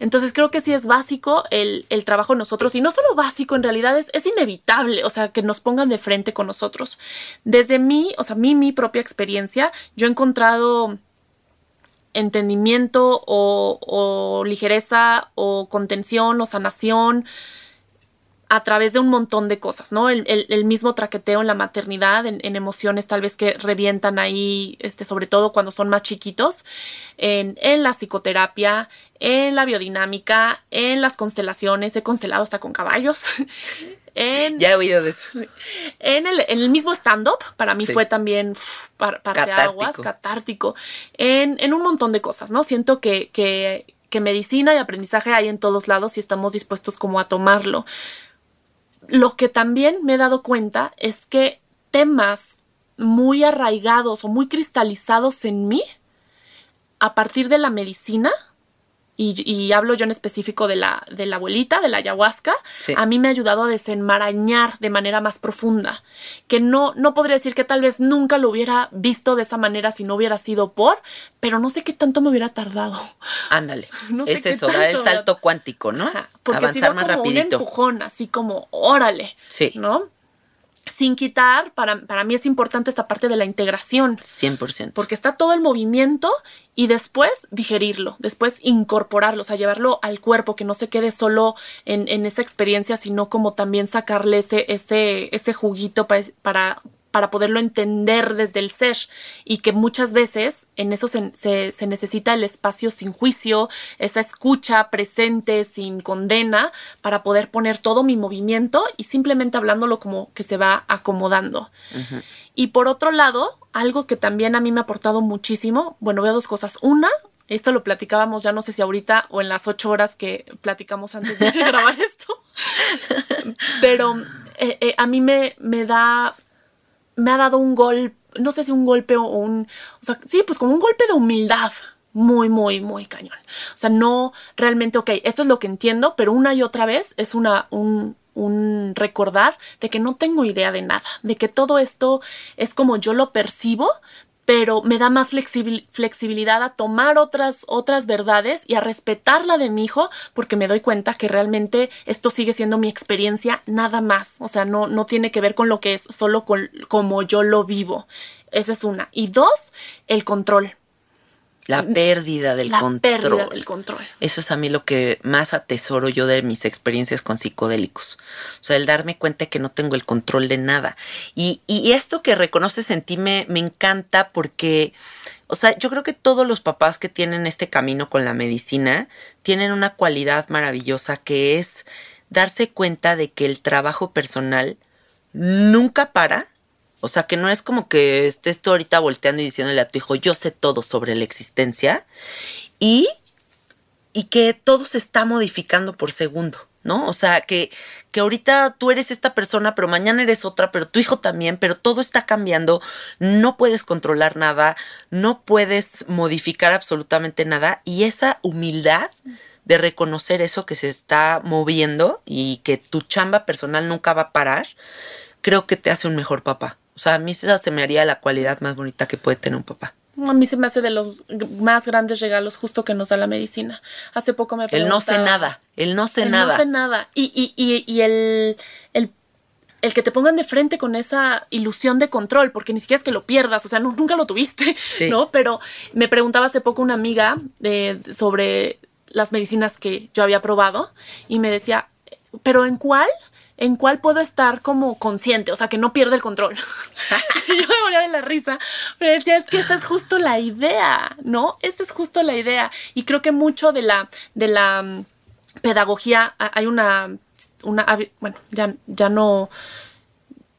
B: Entonces creo que sí es básico el, el trabajo nosotros y no solo básico, en realidad es, es, inevitable, o sea, que nos pongan de frente con nosotros. Desde mí, o sea, mi, mi propia experiencia, yo he encontrado entendimiento o, o ligereza o contención o sanación a través de un montón de cosas, ¿no? El, mismo traqueteo en la maternidad, en, emociones tal vez que revientan ahí, este, sobre todo cuando son más chiquitos, en, en, la psicoterapia, en la biodinámica, en las constelaciones, he constelado hasta con caballos, En,
A: Ya he oído de eso.
B: en, el, en el mismo stand-up, para mí
A: Sí.
B: fue también uf, par- parteaguas,
A: Catártico.
B: catártico, en, en un montón de cosas, ¿no? Siento que, que, que medicina y aprendizaje hay en todos lados y estamos dispuestos como a tomarlo. Lo que también me he dado cuenta es que temas muy arraigados o muy cristalizados en mí, a partir de la medicina, y, y hablo yo en específico de la, de la abuelita, de la ayahuasca,
A: Sí.
B: a mí me ha ayudado a desenmarañar de manera más profunda, que no, no podría decir que tal vez nunca lo hubiera visto de esa manera si no hubiera sido por, pero no sé qué tanto me hubiera tardado.
A: Ándale.
B: No sé
A: es eso, dar el salto cuántico, ¿no?
B: Ajá, porque
A: Avanzar más
B: como un empujón, así como, órale,
A: Sí.
B: ¿no? Sin quitar, para, para mí es importante esta parte de la integración,
A: 100%.
B: porque está todo el movimiento y después digerirlo, después incorporarlo, o sea, llevarlo al cuerpo, que no se quede solo en, en esa experiencia, sino como también sacarle ese, ese, ese juguito para, para, para poderlo entender desde el ser y que muchas veces en eso se, se- se necesita el espacio sin juicio, esa escucha presente, sin condena, para poder poner todo mi movimiento y simplemente hablándolo como que se va acomodando. Y por otro lado, algo que también a mí me ha aportado muchísimo, bueno, veo dos cosas. Una, esto lo platicábamos ya no sé si ahorita o en las ocho horas que platicamos antes de grabar esto, pero eh, eh, a mí me, me da, me ha dado un golpe, no sé si un golpe o un, o sea, sí, pues como un golpe de humildad. Muy, muy, muy cañón. O sea, no realmente, ok, esto es lo que entiendo, pero una y otra vez es una, un, un recordar de que no tengo idea de nada, de que todo esto es como yo lo percibo, pero me da más flexibil- flexibilidad a tomar otras, otras verdades y a respetar la de mi hijo, porque me doy cuenta que realmente esto sigue siendo mi experiencia nada más. O sea, no, no tiene que ver con lo que es, solo con como yo lo vivo. Esa es una. Y dos, el control.
A: La pérdida del
B: la
A: control.
B: pérdida del control.
A: Eso es a mí lo que más atesoro yo de mis experiencias con psicodélicos. O sea, el darme cuenta que no tengo el control de nada. Y, y esto que reconoces en ti me, me encanta porque, o sea, yo creo que todos los papás que tienen este camino con la medicina tienen una cualidad maravillosa que es darse cuenta de que el trabajo personal nunca para. O sea, que no es como que estés tú ahorita volteando y diciéndole a tu hijo, yo sé todo sobre la existencia. Y y que todo se está modificando por segundo, ¿no? O sea, que, que ahorita tú eres esta persona, pero mañana eres otra, pero tu hijo también, pero todo está cambiando, no puedes controlar nada, no puedes modificar absolutamente nada y esa humildad de reconocer eso que se está moviendo y que tu chamba personal nunca va a parar, creo que te hace un mejor papá. O sea, a mí esa se me haría la cualidad más bonita que puede tener un papá.
B: A mí se me hace de los más grandes regalos justo que nos da la medicina. Hace poco me
A: El no sé
B: preguntaba-
A: nada, el no sé
B: el
A: nada.
B: No sé nada. Y, y, y, y el, el, el que te pongan de frente con esa ilusión de control, porque ni siquiera es que lo pierdas, o sea, nu- nunca lo tuviste,
A: Sí.
B: ¿no? Pero me preguntaba hace poco una amiga de, sobre las medicinas que yo había probado y me decía, ¿pero en cuál? ¿En cuál puedo estar como consciente? O sea, que no pierda el control. y yo me moría de la risa. Me decía, es que esa es justo la idea, ¿no? Esa es justo la idea. Y creo que mucho de la, de la mm, pedagogía, hay una, una bueno, ya, ya no,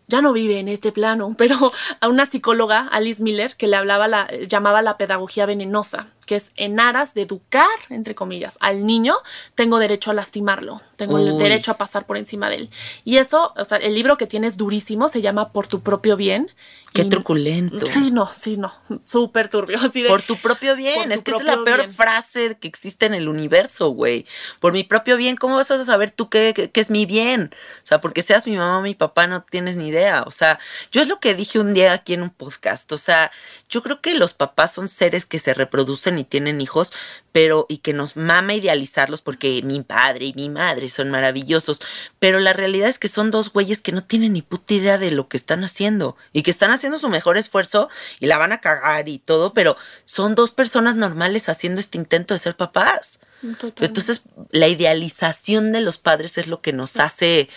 B: ya no vive en este plano, pero a una psicóloga, Alice Miller, que le hablaba la, llamaba la pedagogía venenosa, que es en aras de educar, entre comillas, al niño, tengo derecho a lastimarlo, tengo el derecho a pasar por encima de él. Y eso, o sea, el libro que tiene es durísimo, se llama Por tu propio bien.
A: Qué
B: Y-
A: truculento.
B: Sí, no, sí, no, súper turbio. Así de,
A: Por tu propio bien. Es que esa es la peor
B: bien.
A: frase que existe en el universo, güey. Por mi propio bien, ¿cómo vas a saber tú qué, qué- qué es mi bien? O sea, porque seas mi mamá o mi papá, no tienes ni idea. O sea, yo es lo que dije un día aquí en un podcast. O sea, yo creo que los papás son seres que se reproducen y tienen hijos, pero y que nos mama idealizarlos porque mi padre y mi madre son maravillosos. Pero la realidad es que son dos güeyes que no tienen ni puta idea de lo que están haciendo y que están haciendo su mejor esfuerzo y la van a cagar y todo, pero son dos personas normales haciendo este intento de ser papás.
B: Totalmente.
A: Entonces, la idealización de los padres es lo que nos hace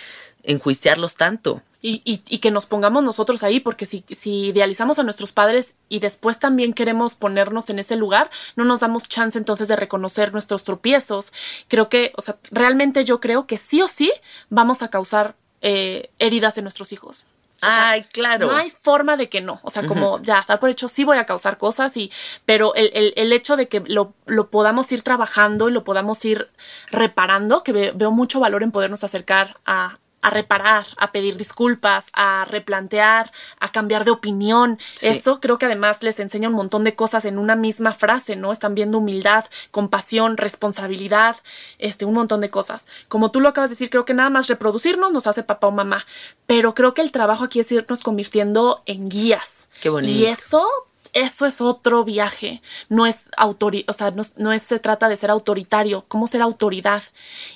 A: enjuiciarlos tanto.
B: Y, y- y que nos pongamos nosotros ahí, porque si, si idealizamos a nuestros padres y después también queremos ponernos en ese lugar, no nos damos chance entonces de reconocer nuestros tropiezos. Creo que, o sea, realmente yo creo que sí o sí vamos a causar eh, heridas en nuestros hijos.
A: Ay, claro.
B: No hay forma de que no. O sea, como ya, por hecho, sí voy a causar cosas, y, pero el, el- el hecho de que lo, lo podamos ir trabajando y lo podamos ir reparando, que ve- veo mucho valor en podernos acercar a, a reparar, a pedir disculpas, a replantear, a cambiar de opinión.
A: Sí.
B: Eso creo que además les enseña un montón de cosas en una misma frase, ¿no? Están viendo humildad, compasión, responsabilidad, este, un montón de cosas. Como tú lo acabas de decir, creo que nada más reproducirnos nos hace papá o mamá, pero creo que el trabajo aquí es irnos convirtiendo en guías.
A: Qué bonito.
B: Y eso, eso es otro viaje. No es autori o sea, no, no es, se trata de ser autoritario, cómo ser autoridad.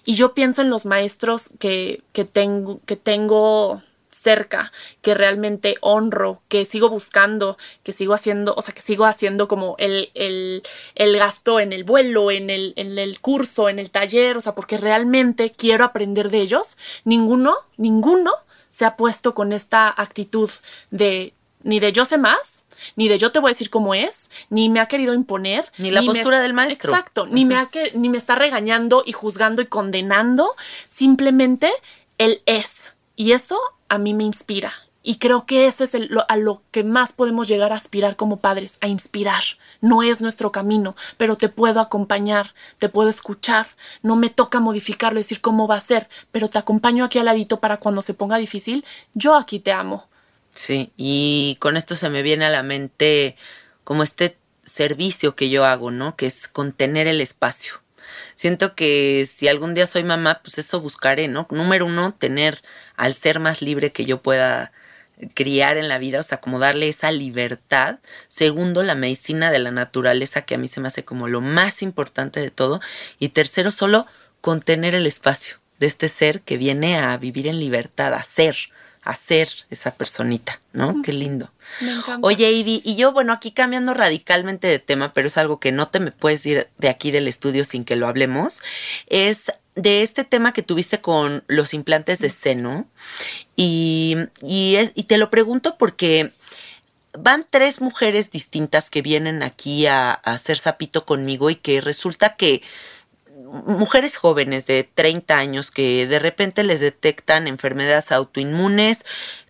B: Y yo pienso en los maestros que, que tengo, que tengo cerca, que realmente honro, que sigo buscando, que sigo haciendo, o sea, que sigo haciendo como el, el, el gasto en el vuelo, en el, en el curso, en el taller, o sea, porque realmente quiero aprender de ellos. Ninguno, ninguno se ha puesto con esta actitud de ni de yo sé más, ni de yo te voy a decir cómo es, ni me ha querido imponer.
A: Ni la postura del maestro.
B: Exacto, ni me, ha que, ni me está regañando y juzgando y condenando, simplemente él es. Y eso a mí me inspira. Y creo que eso es el- lo, a lo que más podemos llegar a aspirar como padres, a inspirar. No es nuestro camino, pero te puedo acompañar, te puedo escuchar. No me toca modificarlo, decir cómo va a ser, pero te acompaño aquí al ladito para cuando se ponga difícil. Yo aquí te amo.
A: Sí, y con esto se me viene a la mente como este servicio que yo hago, ¿no? Que es contener el espacio. Siento que si algún día soy mamá, pues eso buscaré, ¿no? Número uno, tener al ser más libre que yo pueda criar en la vida, o sea, como darle esa libertad. Segundo, la medicina de la naturaleza, que a mí se me hace como lo más importante de todo. Y tercero, solo contener el espacio de este ser que viene a vivir en libertad, a ser, a ser esa personita, ¿no? Qué lindo.
B: Me encanta.
A: Oye, Ivy, y yo, bueno, aquí cambiando radicalmente de tema, pero es algo que no te me puedes ir de aquí del estudio sin que lo hablemos, es de este tema que tuviste con los implantes de seno. Y, y, es- y te lo pregunto porque van tres mujeres distintas que vienen aquí a, a hacer sapito conmigo y que resulta que mujeres jóvenes de 30 años que de repente les detectan enfermedades autoinmunes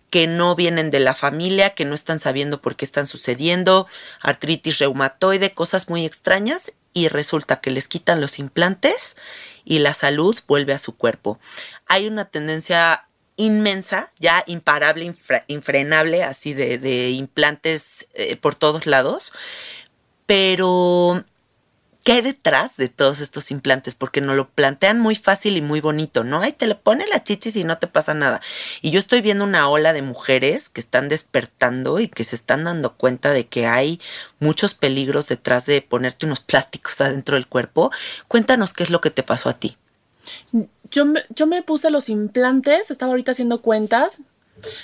A: que no vienen de la familia, que no están sabiendo por qué están sucediendo, artritis reumatoide, cosas muy extrañas y resulta que les quitan los implantes y la salud vuelve a su cuerpo. Hay una tendencia inmensa, ya imparable, infrenable, así de, de implantes eh, por todos lados, pero ¿qué hay detrás de todos estos implantes? Porque nos lo plantean muy fácil y muy bonito, ¿no? Ay, te le pones las chichis y no te pasa nada. Y yo estoy viendo una ola de mujeres que están despertando y que se están dando cuenta de que hay muchos peligros detrás de ponerte unos plásticos adentro del cuerpo. Cuéntanos qué es lo que te pasó a ti.
B: Yo me, yo me puse los implantes, estaba ahorita haciendo cuentas,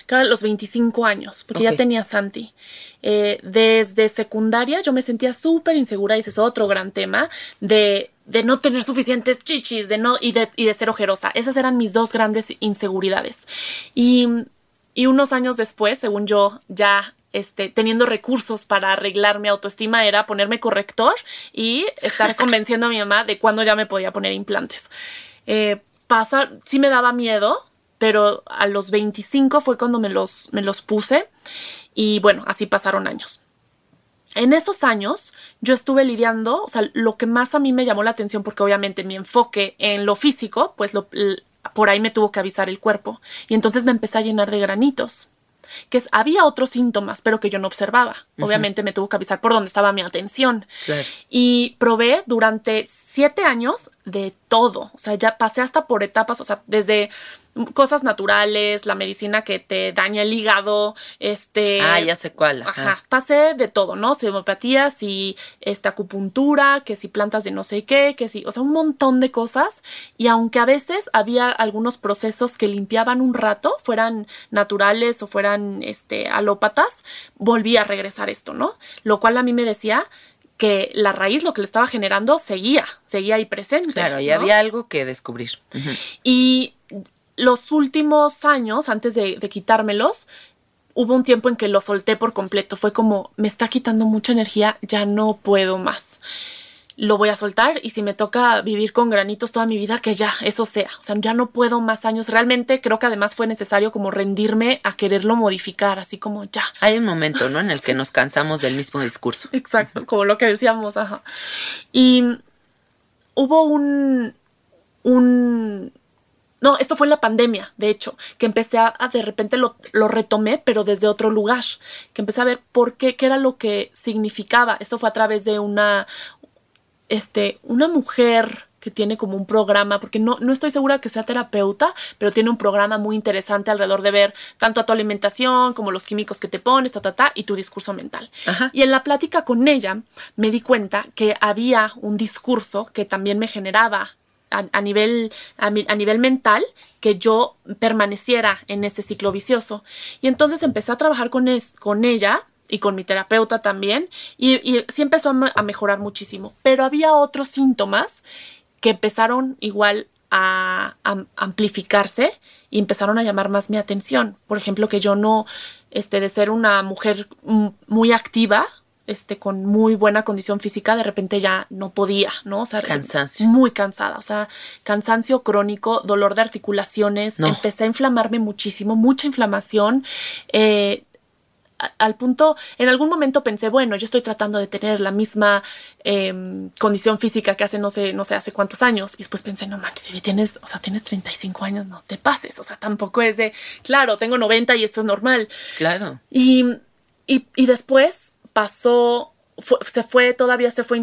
B: claro, a los 25 años, porque ya tenía Santi. Eh, desde secundaria yo me sentía súper insegura, y ese es otro gran tema, de, de no tener suficientes chichis de no, y, de, y de ser ojerosa. Esas eran mis dos grandes inseguridades. Y, y unos años después, según yo, ya este, teniendo recursos para arreglar mi autoestima era ponerme corrector y estar convenciendo a mi mamá de cuándo ya me podía poner implantes. Eh, pasa, sí me daba miedo, pero a los 25 fue cuando me los, me los puse y bueno, así pasaron años. En esos años yo estuve lidiando, o sea, lo que más a mí me llamó la atención, porque obviamente mi enfoque en lo físico, pues lo- por ahí me tuvo que avisar el cuerpo. Y entonces me empecé a llenar de granitos que es- había otros síntomas, pero que yo no observaba. Obviamente me tuvo que avisar por dónde estaba mi atención.
A: Claro.
B: Y probé durante siete años de todo. O sea, ya pasé hasta por etapas, o sea, desde cosas naturales, la medicina que te daña el hígado, este...
A: ah, ya sé cuál.
B: Ajá, pasé de todo, ¿no? Si homeopatía, si esta acupuntura, que si plantas de no sé qué, que si, o sea, un montón de cosas. Y aunque a veces había algunos procesos que limpiaban un rato, fueran naturales o fueran este, alópatas, volví a regresar esto, ¿no? Lo cual a mí me decía que la raíz, lo que le estaba generando, seguía, seguía ahí presente.
A: Claro, y
B: ¿no?
A: había algo que descubrir.
B: Y los últimos años, antes de, de quitármelos, hubo un tiempo en que lo solté por completo. Fue como, me está quitando mucha energía, ya no puedo más. Lo voy a soltar y si me toca vivir con granitos toda mi vida, que ya eso sea. O sea, ya no puedo más años. Realmente creo que además fue necesario como rendirme a quererlo modificar, así como ya.
A: Hay un momento, ¿no? En el que nos cansamos del mismo discurso.
B: Exacto, como lo que decíamos, ajá. Y hubo un, un, no, esto fue en la pandemia, de hecho, que empecé a, de repente lo, lo, retomé, pero desde otro lugar, que empecé a ver por qué, qué era lo que significaba. Esto fue a través de una, este, una mujer que tiene como un programa, porque no, no estoy segura que sea terapeuta, pero tiene un programa muy interesante alrededor de ver tanto a tu alimentación como los químicos que te pones, ta, ta, ta, y tu discurso mental.
A: Ajá.
B: Y en la plática con ella me di cuenta que había un discurso que también me generaba a, a, nivel, a, a, nivel mental que yo permaneciera en ese ciclo vicioso. Y entonces empecé a trabajar con, es, con ella y con mi terapeuta también, y, y sí empezó a, a, mejorar muchísimo. Pero había otros síntomas que empezaron igual a, a, amplificarse y empezaron a llamar más mi atención. Por ejemplo, que yo no, este, de ser una mujer muy activa, este, con muy buena condición física, de repente ya no podía, ¿no? O sea,
A: cansancio.
B: Muy cansada, o sea, cansancio crónico, dolor de articulaciones, no. empecé a inflamarme muchísimo, mucha inflamación. Eh, al punto, en algún momento pensé, bueno, yo estoy tratando de tener la misma eh, condición física que hace no sé, no sé, hace cuántos años. Y después pensé, no manches, si tienes, o sea, tienes 35 años, no te pases. O sea, tampoco es de, claro, tengo 90 y esto es normal.
A: Claro.
B: Y, y, y después pasó, fue, se fue, todavía se fue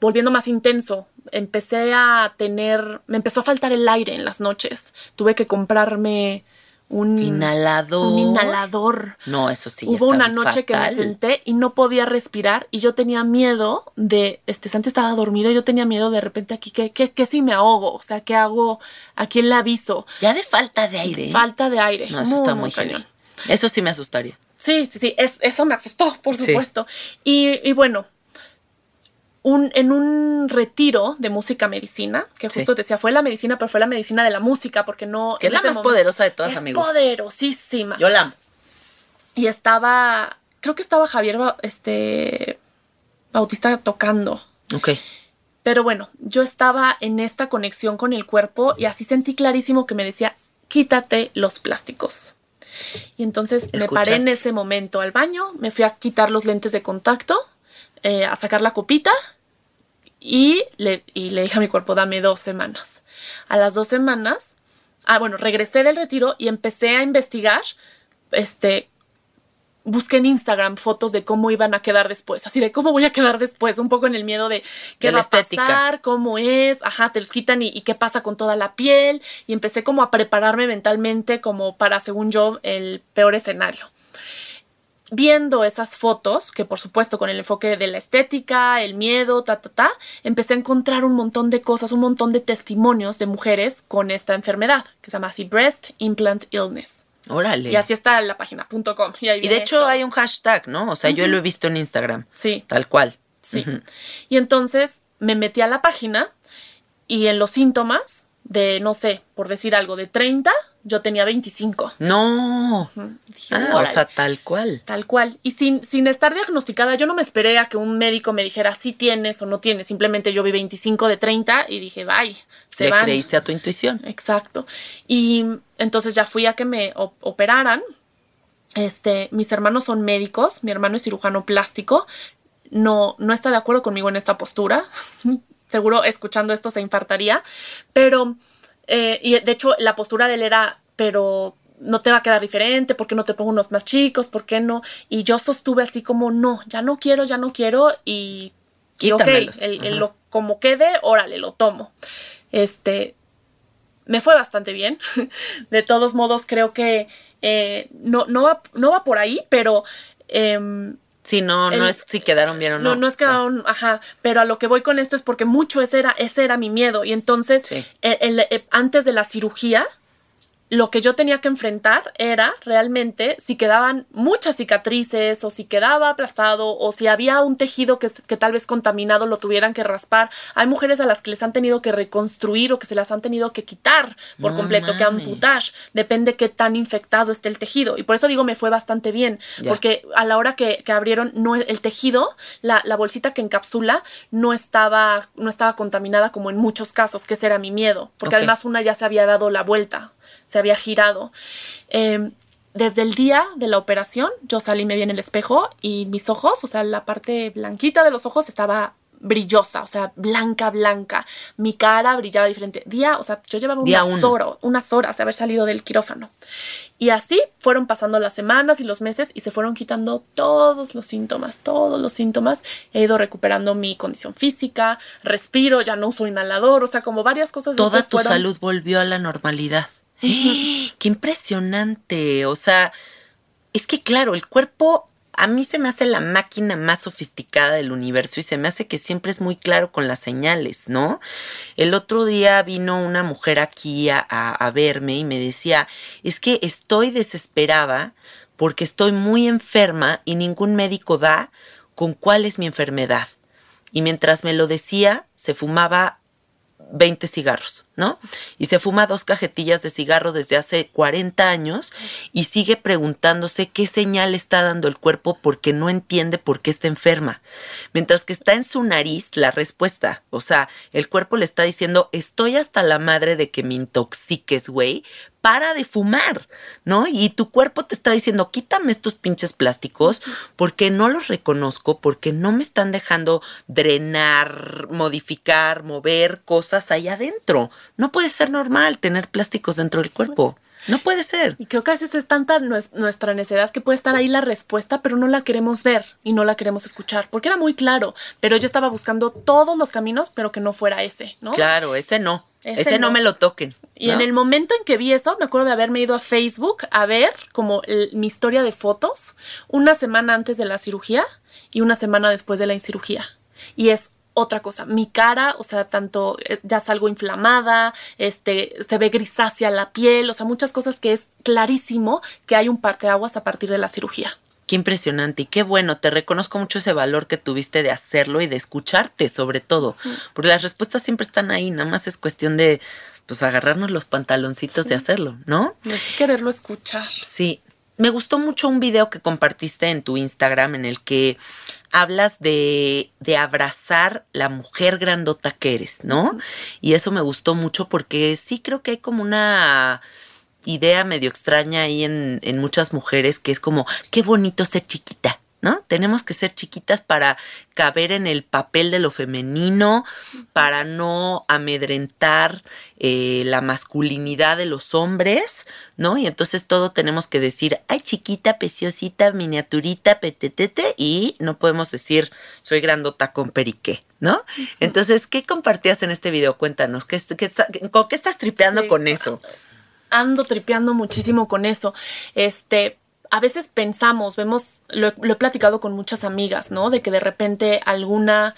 B: volviendo más intenso. Empecé a tener, me empezó a faltar el aire en las noches. Tuve que comprarme un
A: inhalador.
B: Un inhalador.
A: No, eso sí.
B: Hubo una noche fatal. que me senté y no podía respirar y yo tenía miedo de, este, antes estaba dormido y yo tenía miedo de repente aquí, que, que, que si me ahogo? O sea, ¿qué hago? ¿A quién le aviso?
A: Ya de falta de aire.
B: Falta de aire.
A: No, eso muy, está muy, muy cañón. Eso sí me asustaría.
B: Sí, sí, sí, es, eso me asustó, por supuesto. Sí. Y, y bueno, un, en un retiro de música medicina, que justo sí. te decía, fue la medicina, pero fue la medicina de la música, porque no.
A: Que es la más momento, poderosa de todas,
B: es
A: amigos.
B: Poderosísima.
A: Yo la amo.
B: Y estaba, creo que estaba Javier este, Bautista tocando.
A: Ok.
B: Pero bueno, yo estaba en esta conexión con el cuerpo y así sentí clarísimo que me decía, quítate los plásticos. Y entonces ¿Escuchaste? me paré en ese momento al baño, me fui a quitar los lentes de contacto, eh, a sacar la copita y le, y le dije a mi cuerpo, dame dos semanas. A las dos semanas, ah, bueno, regresé del retiro y empecé a investigar, este, busqué en Instagram fotos de cómo iban a quedar después, así de cómo voy a quedar después, un poco en el miedo de qué de va a pasar, cómo es, ajá, te los quitan y, y, qué pasa con toda la piel y empecé como a prepararme mentalmente como para, según yo, el peor escenario viendo esas fotos, que por supuesto con el enfoque de la estética, el miedo, ta, ta, ta, empecé a encontrar un montón de cosas, un montón de testimonios de mujeres con esta enfermedad, que se llama así Breast Implant Illness.
A: Órale.
B: Y así está la página .com. Y,
A: y de hecho esto. hay un hashtag, ¿no? O sea, uh -huh. yo lo he visto en Instagram.
B: Sí.
A: Tal cual.
B: Sí. Uh -huh. Y entonces me metí a la página y en los síntomas de, no sé, por decir algo, de 30, yo tenía 25.
A: No. Dije, ah, o sea, tal cual.
B: Tal cual. Y sin, sin estar diagnosticada, yo no me esperé a que un médico me dijera si tienes o no tienes. Simplemente yo vi 25 de 30 y dije, bye. Se
A: Le
B: van.
A: creíste a tu intuición.
B: Exacto. Y entonces ya fui a que me operaran. Este, mis hermanos son médicos, mi hermano es cirujano plástico. No, no está de acuerdo conmigo en esta postura. Seguro escuchando esto se infartaría. Pero, eh, y de hecho, la postura de él era, pero no te va a quedar diferente, ¿por qué no te pongo unos más chicos? ¿Por qué no? Y yo sostuve así como, no, ya no quiero, ya no quiero y, y ok, el, el, lo, como quede, órale, lo tomo. Este, me fue bastante bien. De todos modos, creo que eh, no, no, va, no va por ahí, pero... Eh,
A: Sí, no, el, no es si quedaron bien o no.
B: No, no es quedaron, ajá, pero a lo que voy con esto es porque mucho ese era, ese era mi miedo. Y entonces,
A: sí.
B: el, el, antes de la cirugía, lo que yo tenía que enfrentar era realmente si quedaban muchas cicatrices o si quedaba aplastado o si había un tejido que, que, tal vez contaminado lo tuvieran que raspar. Hay mujeres a las que les han tenido que reconstruir o que se las han tenido que quitar por completo, que amputar. Depende qué tan infectado esté el tejido. Y por eso digo, me fue bastante bien, porque a la hora que, que abrieron no, el tejido, la, la, bolsita que encapsula, no estaba, no estaba contaminada como en muchos casos, que ese era mi miedo, porque okay. además una ya se había dado la vuelta se había girado. Eh, desde el día de la operación, yo salí, me vi en el espejo y mis ojos, o sea, la parte blanquita de los ojos estaba brillosa, o sea, blanca, blanca. Mi cara brillaba diferente. Día, o sea, yo llevaba unas, horas, unas horas de haber salido del quirófano. Y así fueron pasando las semanas y los meses y se fueron quitando todos los síntomas, todos los síntomas. He ido recuperando mi condición física, respiro, ya no uso inhalador, o sea, como varias cosas.
A: Toda tu fueron... salud volvió a la normalidad. ¡Qué impresionante! O sea, es que claro, el cuerpo a mí se me hace la máquina más sofisticada del universo y se me hace que siempre es muy claro con las señales, ¿no? El otro día vino una mujer aquí a, a, a verme y me decía, es que estoy desesperada porque estoy muy enferma y ningún médico da con cuál es mi enfermedad. Y mientras me lo decía, se fumaba 20 cigarros, ¿no? Y se fuma dos cajetillas de cigarro desde hace 40 años y sigue preguntándose qué señal está dando el cuerpo porque no entiende por qué está enferma. Mientras que está en su nariz la respuesta. O sea, el cuerpo le está diciendo, estoy hasta la madre de que me intoxiques, güey, para de fumar, ¿no? Y tu cuerpo te está diciendo, quítame estos pinches plásticos porque no los reconozco, porque no me están dejando drenar, modificar, mover cosas ahí adentro. No puede ser normal tener plásticos dentro del cuerpo. No puede ser.
B: Y creo que a veces es tanta nuestra necesidad que puede estar ahí la respuesta, pero no la queremos ver y no la queremos escuchar, porque era muy claro, pero yo estaba buscando todos los caminos, pero que no fuera ese, ¿no?
A: Claro, ese no. Ese, ese no. no. me lo toquen.
B: Y ¿no? en el momento en que vi eso, me acuerdo de haberme ido a Facebook a ver como el, mi historia de fotos una semana antes de la cirugía y una semana después de la cirugía. Y es otra cosa. Mi cara, o sea, tanto ya salgo inflamada, este, se ve grisácea la piel, o sea, muchas cosas que es clarísimo que hay un parteaguas a partir de la cirugía.
A: Qué impresionante y qué bueno, te reconozco mucho ese valor que tuviste de hacerlo y de escucharte sobre todo, porque las respuestas siempre están ahí, nada más es cuestión de pues agarrarnos los pantaloncitos sí. de hacerlo, ¿no?
B: Es quererlo escuchar.
A: Sí, me gustó mucho un video que compartiste en tu Instagram en el que hablas de, de abrazar la mujer grandota que eres, ¿no? Y eso me gustó mucho porque sí creo que hay como una idea medio extraña ahí en, en muchas mujeres que es como, qué bonito ser chiquita, ¿no? Tenemos que ser chiquitas para caber en el papel de lo femenino, para no amedrentar eh, la masculinidad de los hombres, ¿no? Y entonces todo tenemos que decir, ay, chiquita, preciosita, miniaturita, petetete, y no podemos decir, soy grandota con periqué, ¿no? Entonces, ¿qué compartías en este video? Cuéntanos, ¿qué, qué, ¿con qué estás tripeando sí. con eso?
B: ando tripeando muchísimo con eso. Este, a veces pensamos, vemos, lo, he platicado con muchas amigas, ¿no? De que de repente alguna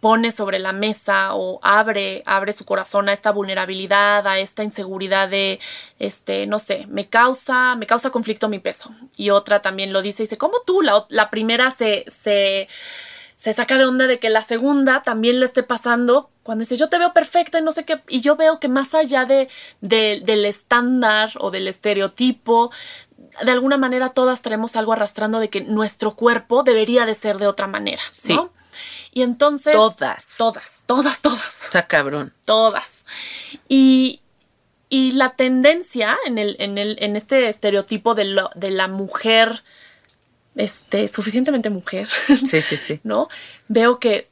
B: pone sobre la mesa o abre, abre su corazón a esta vulnerabilidad, a esta inseguridad de, este, no sé, me causa, me causa conflicto mi peso. Y otra también lo dice y dice, ¿cómo tú? La, la primera se, se, se saca de onda de que la segunda también le esté pasando cuando dice yo te veo perfecta y no sé qué, y yo veo que más allá de, de, del estándar o del estereotipo, de alguna manera todas traemos algo arrastrando de que nuestro cuerpo debería de ser de otra manera,
A: sí.
B: ¿no? Y entonces...
A: Todas.
B: Todas, todas, todas.
A: Está cabrón.
B: Todas. Y, y la tendencia en, el, en, el, en este estereotipo de, lo, de la mujer este, suficientemente mujer.
A: Sí, sí, sí.
B: ¿No? Veo que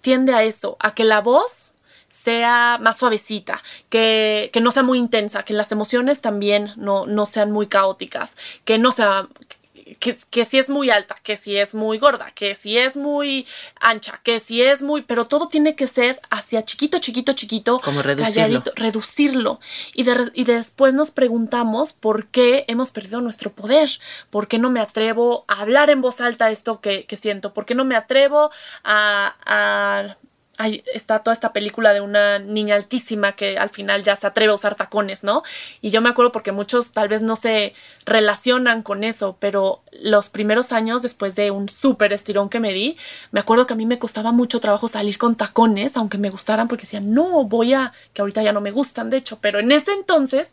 B: tiende a eso, a que la voz sea más suavecita, que, que no sea muy intensa, que las emociones también no, no sean muy caóticas, que no sea, que, que si es muy alta, que si es muy gorda, que si es muy ancha, que si es muy, pero todo tiene que ser hacia chiquito, chiquito, chiquito,
A: como reducirlo, calladito,
B: reducirlo. Y, de, y después nos preguntamos por qué hemos perdido nuestro poder, por qué no me atrevo a hablar en voz alta esto que, que siento, por qué no me atrevo a, a hay, está toda esta película de una niña altísima que al final ya se atreve a usar tacones, ¿no? Y yo me acuerdo porque muchos tal vez no se relacionan con eso, pero los primeros años después de un súper estirón que me di, me acuerdo que a mí me costaba mucho trabajo salir con tacones, aunque me gustaran porque decía, no, voy a, que ahorita ya no me gustan, de hecho, pero en ese entonces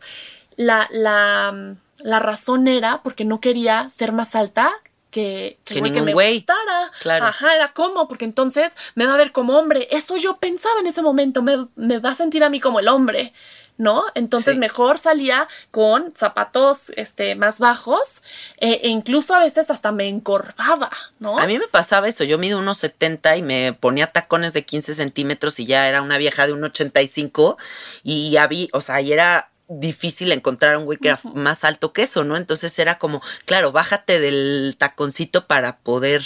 B: la, la, la razón era porque no quería ser más alta que,
A: Que
B: güey
A: ningún
B: me
A: güey.
B: gustara.
A: Claro.
B: Ajá, era como, porque entonces me va a ver como hombre. Eso yo pensaba en ese momento, me, me va a sentir a mí como el hombre. ¿No? Entonces
A: Sí.
B: mejor salía con zapatos este, más bajos eh, e incluso a veces hasta me encorvaba, ¿no?
A: A mí me pasaba eso, yo mido unos 70 y me ponía tacones de 15 centímetros y ya era una vieja de un 85 y había, o sea, y era difícil encontrar un güey que era más alto que eso, ¿no? Entonces era como, claro, bájate del taconcito para poder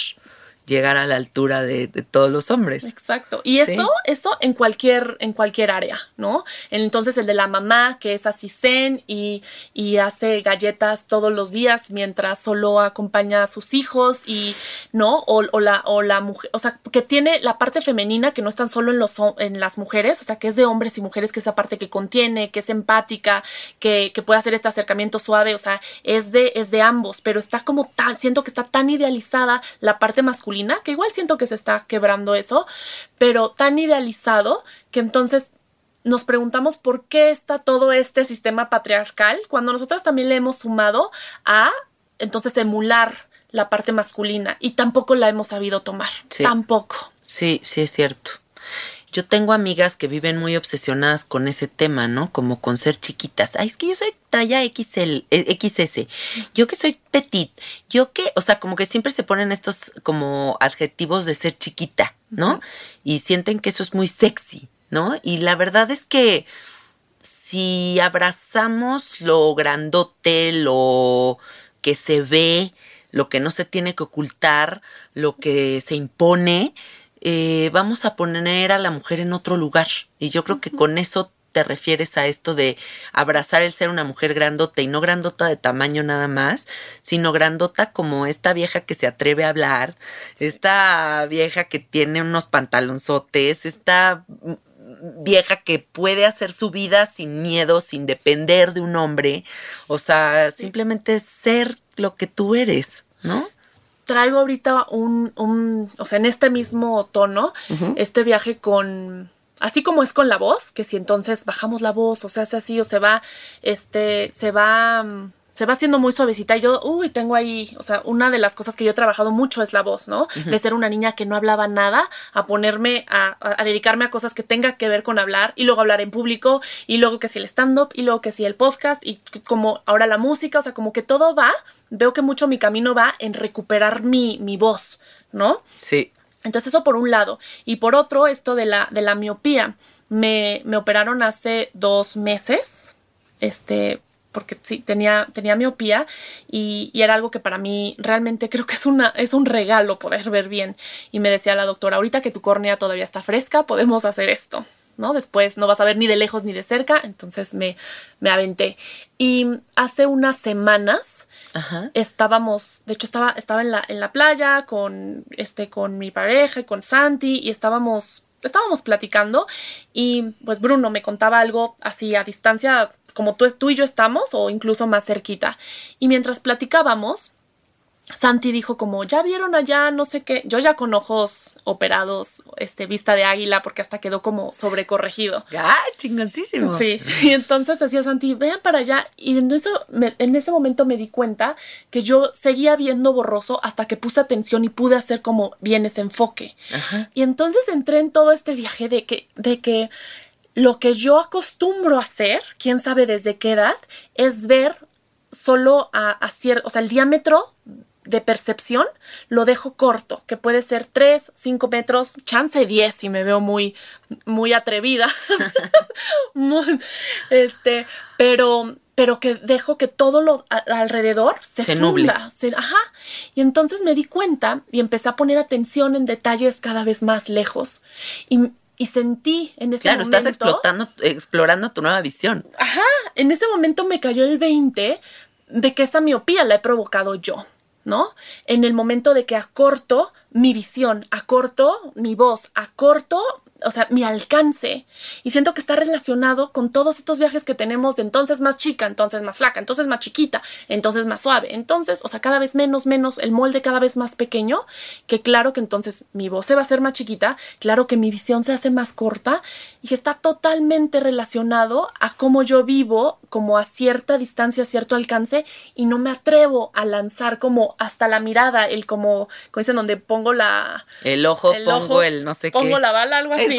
A: llegar a la altura de, de todos los hombres.
B: Exacto. Y
A: Sí.
B: eso, eso en cualquier, en cualquier área, ¿no? Entonces el de la mamá, que es así zen y, y hace galletas todos los días mientras solo acompaña a sus hijos y, ¿no? O, o la, o la mujer, o sea, que tiene la parte femenina que no es tan solo en, los, en las mujeres, o sea, que es de hombres y mujeres, que esa parte que contiene, que es empática, que, que puede hacer este acercamiento suave, o sea, es de, es de ambos, pero está como tan, siento que está tan idealizada la parte masculina, que igual siento que se está quebrando eso, pero tan idealizado que entonces nos preguntamos por qué está todo este sistema patriarcal cuando nosotras también le hemos sumado a entonces emular la parte masculina y tampoco la hemos sabido tomar.
A: Sí.
B: Tampoco.
A: Sí, sí es cierto. Yo tengo amigas que viven muy obsesionadas con ese tema, ¿no? Como con ser chiquitas. Ay, es que yo soy talla XL, eh, XS. Yo que soy petit. Yo que, o sea, como que siempre se ponen estos como adjetivos de ser chiquita, ¿no? Y sienten que eso es muy sexy, ¿no? Y la verdad es que si abrazamos lo grandote, lo que se ve, lo que no se tiene que ocultar, lo que se impone, eh, vamos a poner a la mujer en otro lugar. Y yo creo que con eso te refieres a esto de abrazar el ser una mujer grandota y no grandota de tamaño nada más, sino grandota como esta vieja que se atreve a hablar, esta vieja que tiene unos pantalonzotes, esta vieja que puede hacer su vida sin miedo, sin depender de un hombre, o sea, simplemente ser lo que tú eres, ¿no?
B: Traigo ahorita un, un, o sea, en este mismo tono, este viaje con, así como es con la voz, que si entonces bajamos la voz o se hace así o se va, este, se va, mm, se va haciendo muy suavecita. Y yo, uy, tengo ahí, o sea, una de las cosas que yo he trabajado mucho es la voz, ¿no? De ser una niña que no hablaba nada, a ponerme a, a- a dedicarme a cosas que tenga que ver con hablar y luego hablar en público y luego que si el stand-up y luego que si el podcast y como ahora la música, o sea, como que todo va, veo que mucho mi camino va en recuperar mi, mi voz, ¿no?
A: Sí.
B: Entonces eso por un lado. Y por otro, esto de la, de la miopía. Me, me operaron hace dos meses. Este, porque sí, tenía, tenía miopía y, y era algo que para mí realmente creo que es, una, es un regalo poder ver bien. Y me decía la doctora, ahorita que tu córnea todavía está fresca, podemos hacer esto. ¿no? Después no vas a ver ni de lejos ni de cerca, entonces me, me aventé. Y hace unas semanas
A: Ajá.
B: estábamos, de hecho estaba, estaba en la, en la playa con, este, con mi pareja y con Santi y estábamos, estábamos platicando y pues Bruno me contaba algo así a distancia como tú, tú y yo estamos o incluso más cerquita. Y mientras platicábamos, Santi dijo como, ya vieron allá, no sé qué, yo ya con ojos operados, este, vista de águila, porque hasta quedó como sobrecorregido.
A: ¡Ah, chingoncísimo!
B: Sí, y entonces decía Santi, vean para allá. Y en, eso, me- en ese momento me di cuenta que yo seguía viendo borroso hasta que puse atención y pude hacer como bien ese enfoque.
A: Ajá.
B: Y entonces entré en todo este viaje de que, de que lo que yo acostumbro a hacer, quién sabe desde qué edad, es ver solo a, a cier- o sea, el diámetro de percepción lo dejo corto, que puede ser 3, 5 metros, chance 10 si me veo muy, muy atrevida. Muy- este, pero, pero que dejo que todo lo a- alrededor se,
A: Se nuble.
B: funda, se- ajá. Y entonces me di cuenta y empecé a poner atención en detalles cada vez más lejos. Y, y sentí en ese
A: Claro,
B: momento.
A: estás explotando, explorando tu nueva visión.
B: Ajá, en ese momento me cayó el 20 de que esa miopía la he provocado yo, En el momento de que acorto mi visión, acorto mi voz, acorto o sea, mi alcance. Y siento que está relacionado con todos estos viajes que tenemos de entonces más chica, entonces más flaca, entonces más chiquita, entonces más suave. Entonces, o sea, cada vez menos, menos, el molde cada vez más pequeño, que claro que entonces mi voz se va a hacer más chiquita, claro que mi visión se hace más corta y está totalmente relacionado a cómo yo vivo, como a cierta distancia, a cierto alcance, y no me atrevo a lanzar como hasta la mirada, el como, como dicen, donde pongo la...
A: El ojo, pongo el no sé
B: qué. Pongo la bala, algo así.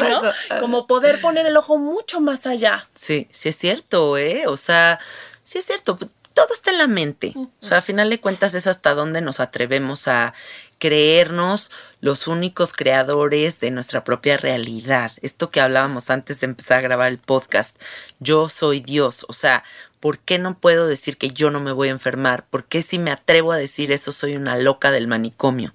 B: Como poder poner el ojo mucho más allá.
A: Sí, sí es cierto, ¿eh? O sea, sí es cierto, todo está en la mente. O sea, a final de cuentas es hasta donde nos atrevemos a creernos los únicos creadores de nuestra propia realidad. Esto que hablábamos antes de empezar a grabar el podcast, yo soy Dios, o sea, ¿por qué no puedo decir que yo no me voy a enfermar? ¿Por qué si me atrevo a decir eso soy una loca del manicomio?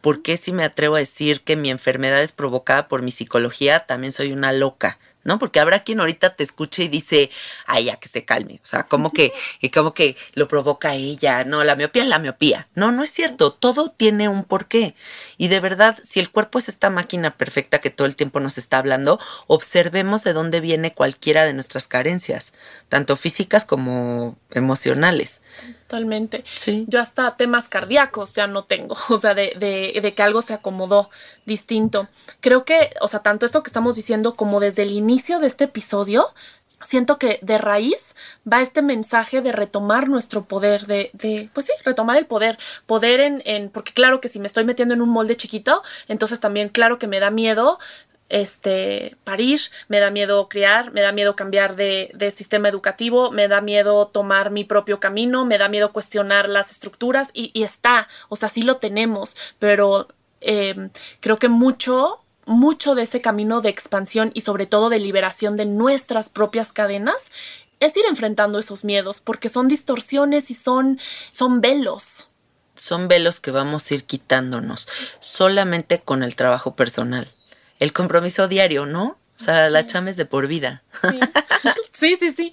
A: ¿Por qué si me atrevo a decir que mi enfermedad es provocada por mi psicología también soy una loca? ¿No? Porque habrá quien ahorita te escuche y dice, ay, ya que se calme. O sea, como que, y como que lo provoca ella. No, la miopía es la miopía. No, no es cierto. Todo tiene un porqué. Y de verdad, si el cuerpo es esta máquina perfecta que todo el tiempo nos está hablando, observemos de dónde viene cualquiera de nuestras carencias, tanto físicas como emocionales.
B: Totalmente. Sí. Yo hasta temas cardíacos ya no tengo, o sea, de, de, de, que algo se acomodó distinto. Creo que, o sea, tanto esto que estamos diciendo como desde el inicio de este episodio, siento que de raíz va este mensaje de retomar nuestro poder, de, de pues sí, retomar el poder, poder en, en, porque claro que si me estoy metiendo en un molde chiquito, entonces también claro que me da miedo este, parir, me da miedo criar, me da miedo cambiar de, sistema educativo, me da miedo tomar mi propio camino, me da miedo cuestionar las estructuras y, está, o sea, sí lo tenemos, pero eh, creo que mucho, mucho de ese camino de expansión y sobre todo de liberación de nuestras propias cadenas es ir enfrentando esos miedos porque son distorsiones y son, son velos.
A: Son velos que vamos a ir quitándonos solamente con el trabajo personal el compromiso diario, ¿no? O sea, la chamba es de por vida.
B: Sí. sí, sí,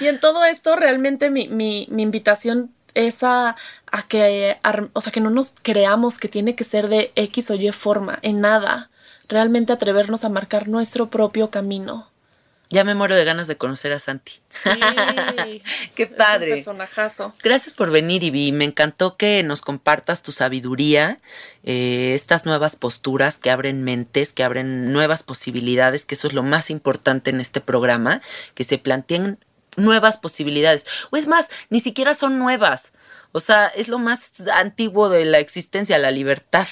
B: Y en todo esto, realmente mi, mi, mi invitación es a, a que, o sea, que no nos creamos que tiene que ser de X o Y forma, en nada. Realmente atrevernos a marcar nuestro propio camino.
A: Ya me muero de ganas de conocer a Santi. Sí. Qué padre.
B: Es un personajazo.
A: Gracias por venir, Ivy. Me encantó que nos compartas tu sabiduría, eh, estas nuevas posturas que abren mentes, que abren nuevas posibilidades, que eso es lo más importante en este programa, que se planteen nuevas posibilidades. O es más, ni siquiera son nuevas. O sea, es lo más antiguo de la existencia, la libertad.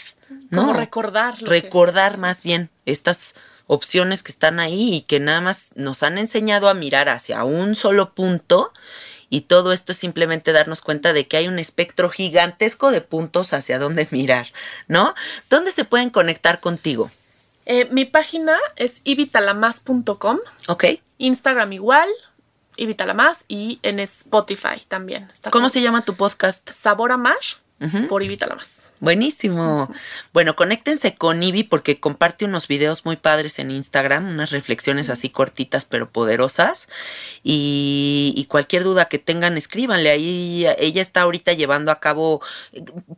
A: ¿no?
B: Como recordar.
A: Recordar más bien estas opciones que están ahí y que nada más nos han enseñado a mirar hacia un solo punto y todo esto es simplemente darnos cuenta de que hay un espectro gigantesco de puntos hacia dónde mirar, ¿no? ¿Dónde se pueden conectar contigo?
B: Eh, mi página es ibitalamas.com.
A: Ok.
B: Instagram igual, ibitalamas y en Spotify también.
A: ¿Cómo se llama tu podcast?
B: Sabor a Mar por Ibitalamas.
A: Buenísimo. Bueno, conéctense con Ibi porque comparte unos videos muy padres en Instagram, unas reflexiones así cortitas pero poderosas. Y, cualquier duda que tengan, escríbanle. Ahí ella está ahorita llevando a cabo.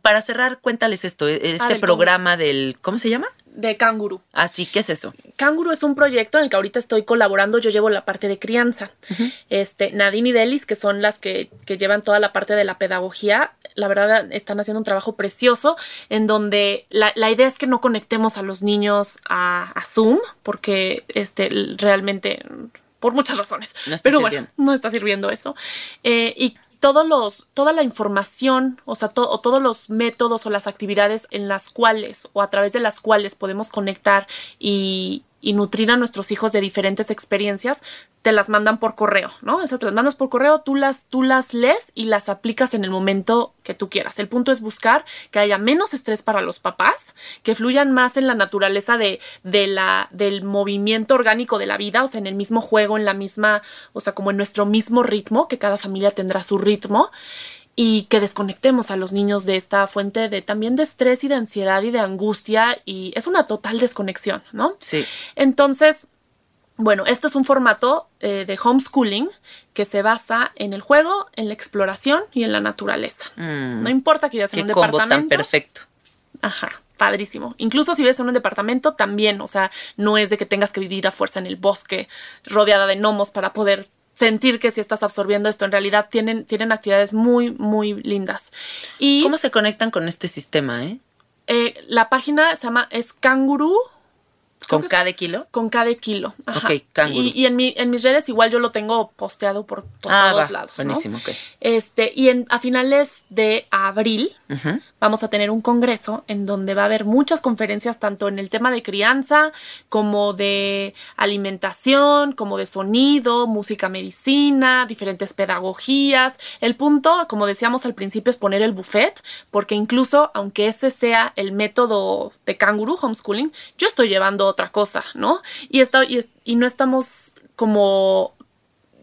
A: Para cerrar, cuéntales esto: e, este ah, programa del. ¿Cómo se llama?
B: De Canguru.
A: Así, ¿qué es eso?
B: Canguru es un proyecto en el que ahorita estoy colaborando, yo llevo la parte de crianza. Este, Nadine y Delis, que son las que, que, llevan toda la parte de la pedagogía, la verdad están haciendo un trabajo precioso en donde la, la idea es que no conectemos a los niños a, a Zoom, porque este, realmente por muchas razones. No Pero bueno, no está sirviendo eso. Eh, y todos los, toda la información, o sea, o todos los métodos o las actividades en las cuales o a través de las cuales podemos conectar y, y nutrir a nuestros hijos de diferentes experiencias, te las mandan por correo, ¿no? Esas te las mandas por correo, tú las, tú las lees y las aplicas en el momento que tú quieras. El punto es buscar que haya menos estrés para los papás, que fluyan más en la naturaleza de, de la, del movimiento orgánico de la vida, o sea, en el mismo juego, en la misma, o sea, como en nuestro mismo ritmo, que cada familia tendrá su ritmo y que desconectemos a los niños de esta fuente de también de estrés y de ansiedad y de angustia y es una total desconexión, ¿no?
A: Sí.
B: Entonces, bueno, esto es un formato eh, de homeschooling que se basa en el juego, en la exploración y en la naturaleza. Mm. no importa que ya sea un departamento.
A: tan perfecto.
B: Ajá. padrísimo. Incluso si ves en un departamento, también, o sea, no es de que tengas que vivir a fuerza en el bosque, rodeada de gnomos para poder sentir que si estás absorbiendo esto. En realidad tienen, tienen actividades muy, muy lindas. Y
A: ¿Cómo se conectan con este sistema, eh?
B: eh, la página se llama es Kanguru.
A: ¿Con cada kilo?
B: Con cada kilo. Ajá.
A: Ok.
B: Y, y en, mi, en mis redes igual yo lo tengo posteado por, por
A: Ah,
B: todos
A: va.
B: lados. ¿no?
A: Buenísimo, ok.
B: Este, y en, a finales de abril vamos a tener un congreso en donde va a haber muchas conferencias, tanto en el tema de crianza, como de alimentación, como de sonido, música medicina, diferentes pedagogías. El punto, como decíamos al principio, es poner el buffet, porque incluso aunque ese sea el método de canguro homeschooling, yo estoy llevando otra cosa, ¿no? Y, está, y, no estamos como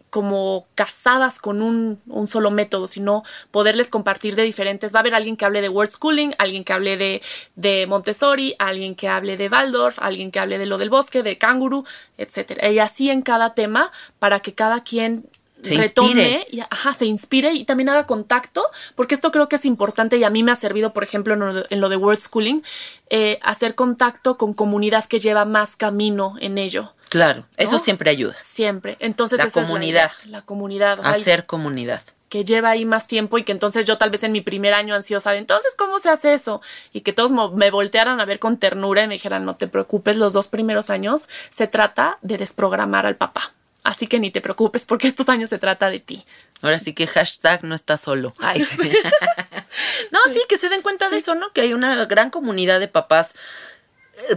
B: como casadas con un, un solo método, sino poderles compartir de diferentes. Va a haber alguien que hable de word schooling, alguien que hable de, de Montessori, alguien que hable de Waldorf, alguien que hable de lo del bosque, de canguro, etcétera. Y así en cada tema para que cada quien
A: Se
B: retome
A: inspire.
B: y ajá, se inspire y también haga contacto, porque esto creo que es importante y a mí me ha servido, por ejemplo, en lo de, en lo de word schooling, eh, hacer contacto con comunidad que lleva más camino en ello.
A: Claro, eso siempre ayuda.
B: Siempre. Entonces,
A: La
B: esa
A: comunidad.
B: la comunidad. o sea,
A: Hacer comunidad.
B: que lleva ahí más tiempo y que entonces yo tal vez en mi primer año ansiosa de entonces, ¿cómo se hace eso? Y que todos me voltearan a ver con ternura y me dijeran, no te preocupes, los dos primeros años se trata de desprogramar al papá. Así que ni te preocupes porque estos años se trata de ti.
A: Ahora sí que hashtag no está solo. Ay, sí. no, sí, que se den cuenta de eso, ¿no? Que hay una gran comunidad de papás,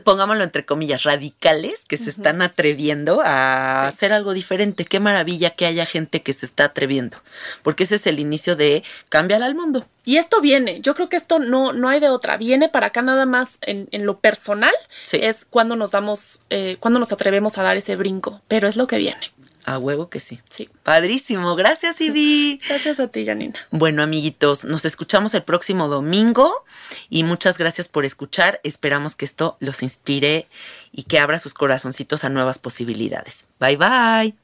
A: pongámoslo entre comillas, radicales, que se están atreviendo a
B: Sí.
A: hacer algo diferente. Qué maravilla que haya gente que se está atreviendo. Porque ese es el inicio de cambiar al mundo.
B: Y esto viene, yo creo que esto no, no hay de otra, viene para acá nada más en, en lo personal,
A: Sí.
B: es cuando nos damos, eh, cuando nos atrevemos a dar ese brinco, pero es lo que viene.
A: A huevo que sí.
B: Sí.
A: Padrísimo. Gracias, Ivy.
B: Gracias a ti, Janina.
A: Bueno, amiguitos, nos escuchamos el próximo domingo y muchas gracias por escuchar. Esperamos que esto los inspire y que abra sus corazoncitos a nuevas posibilidades. Bye bye.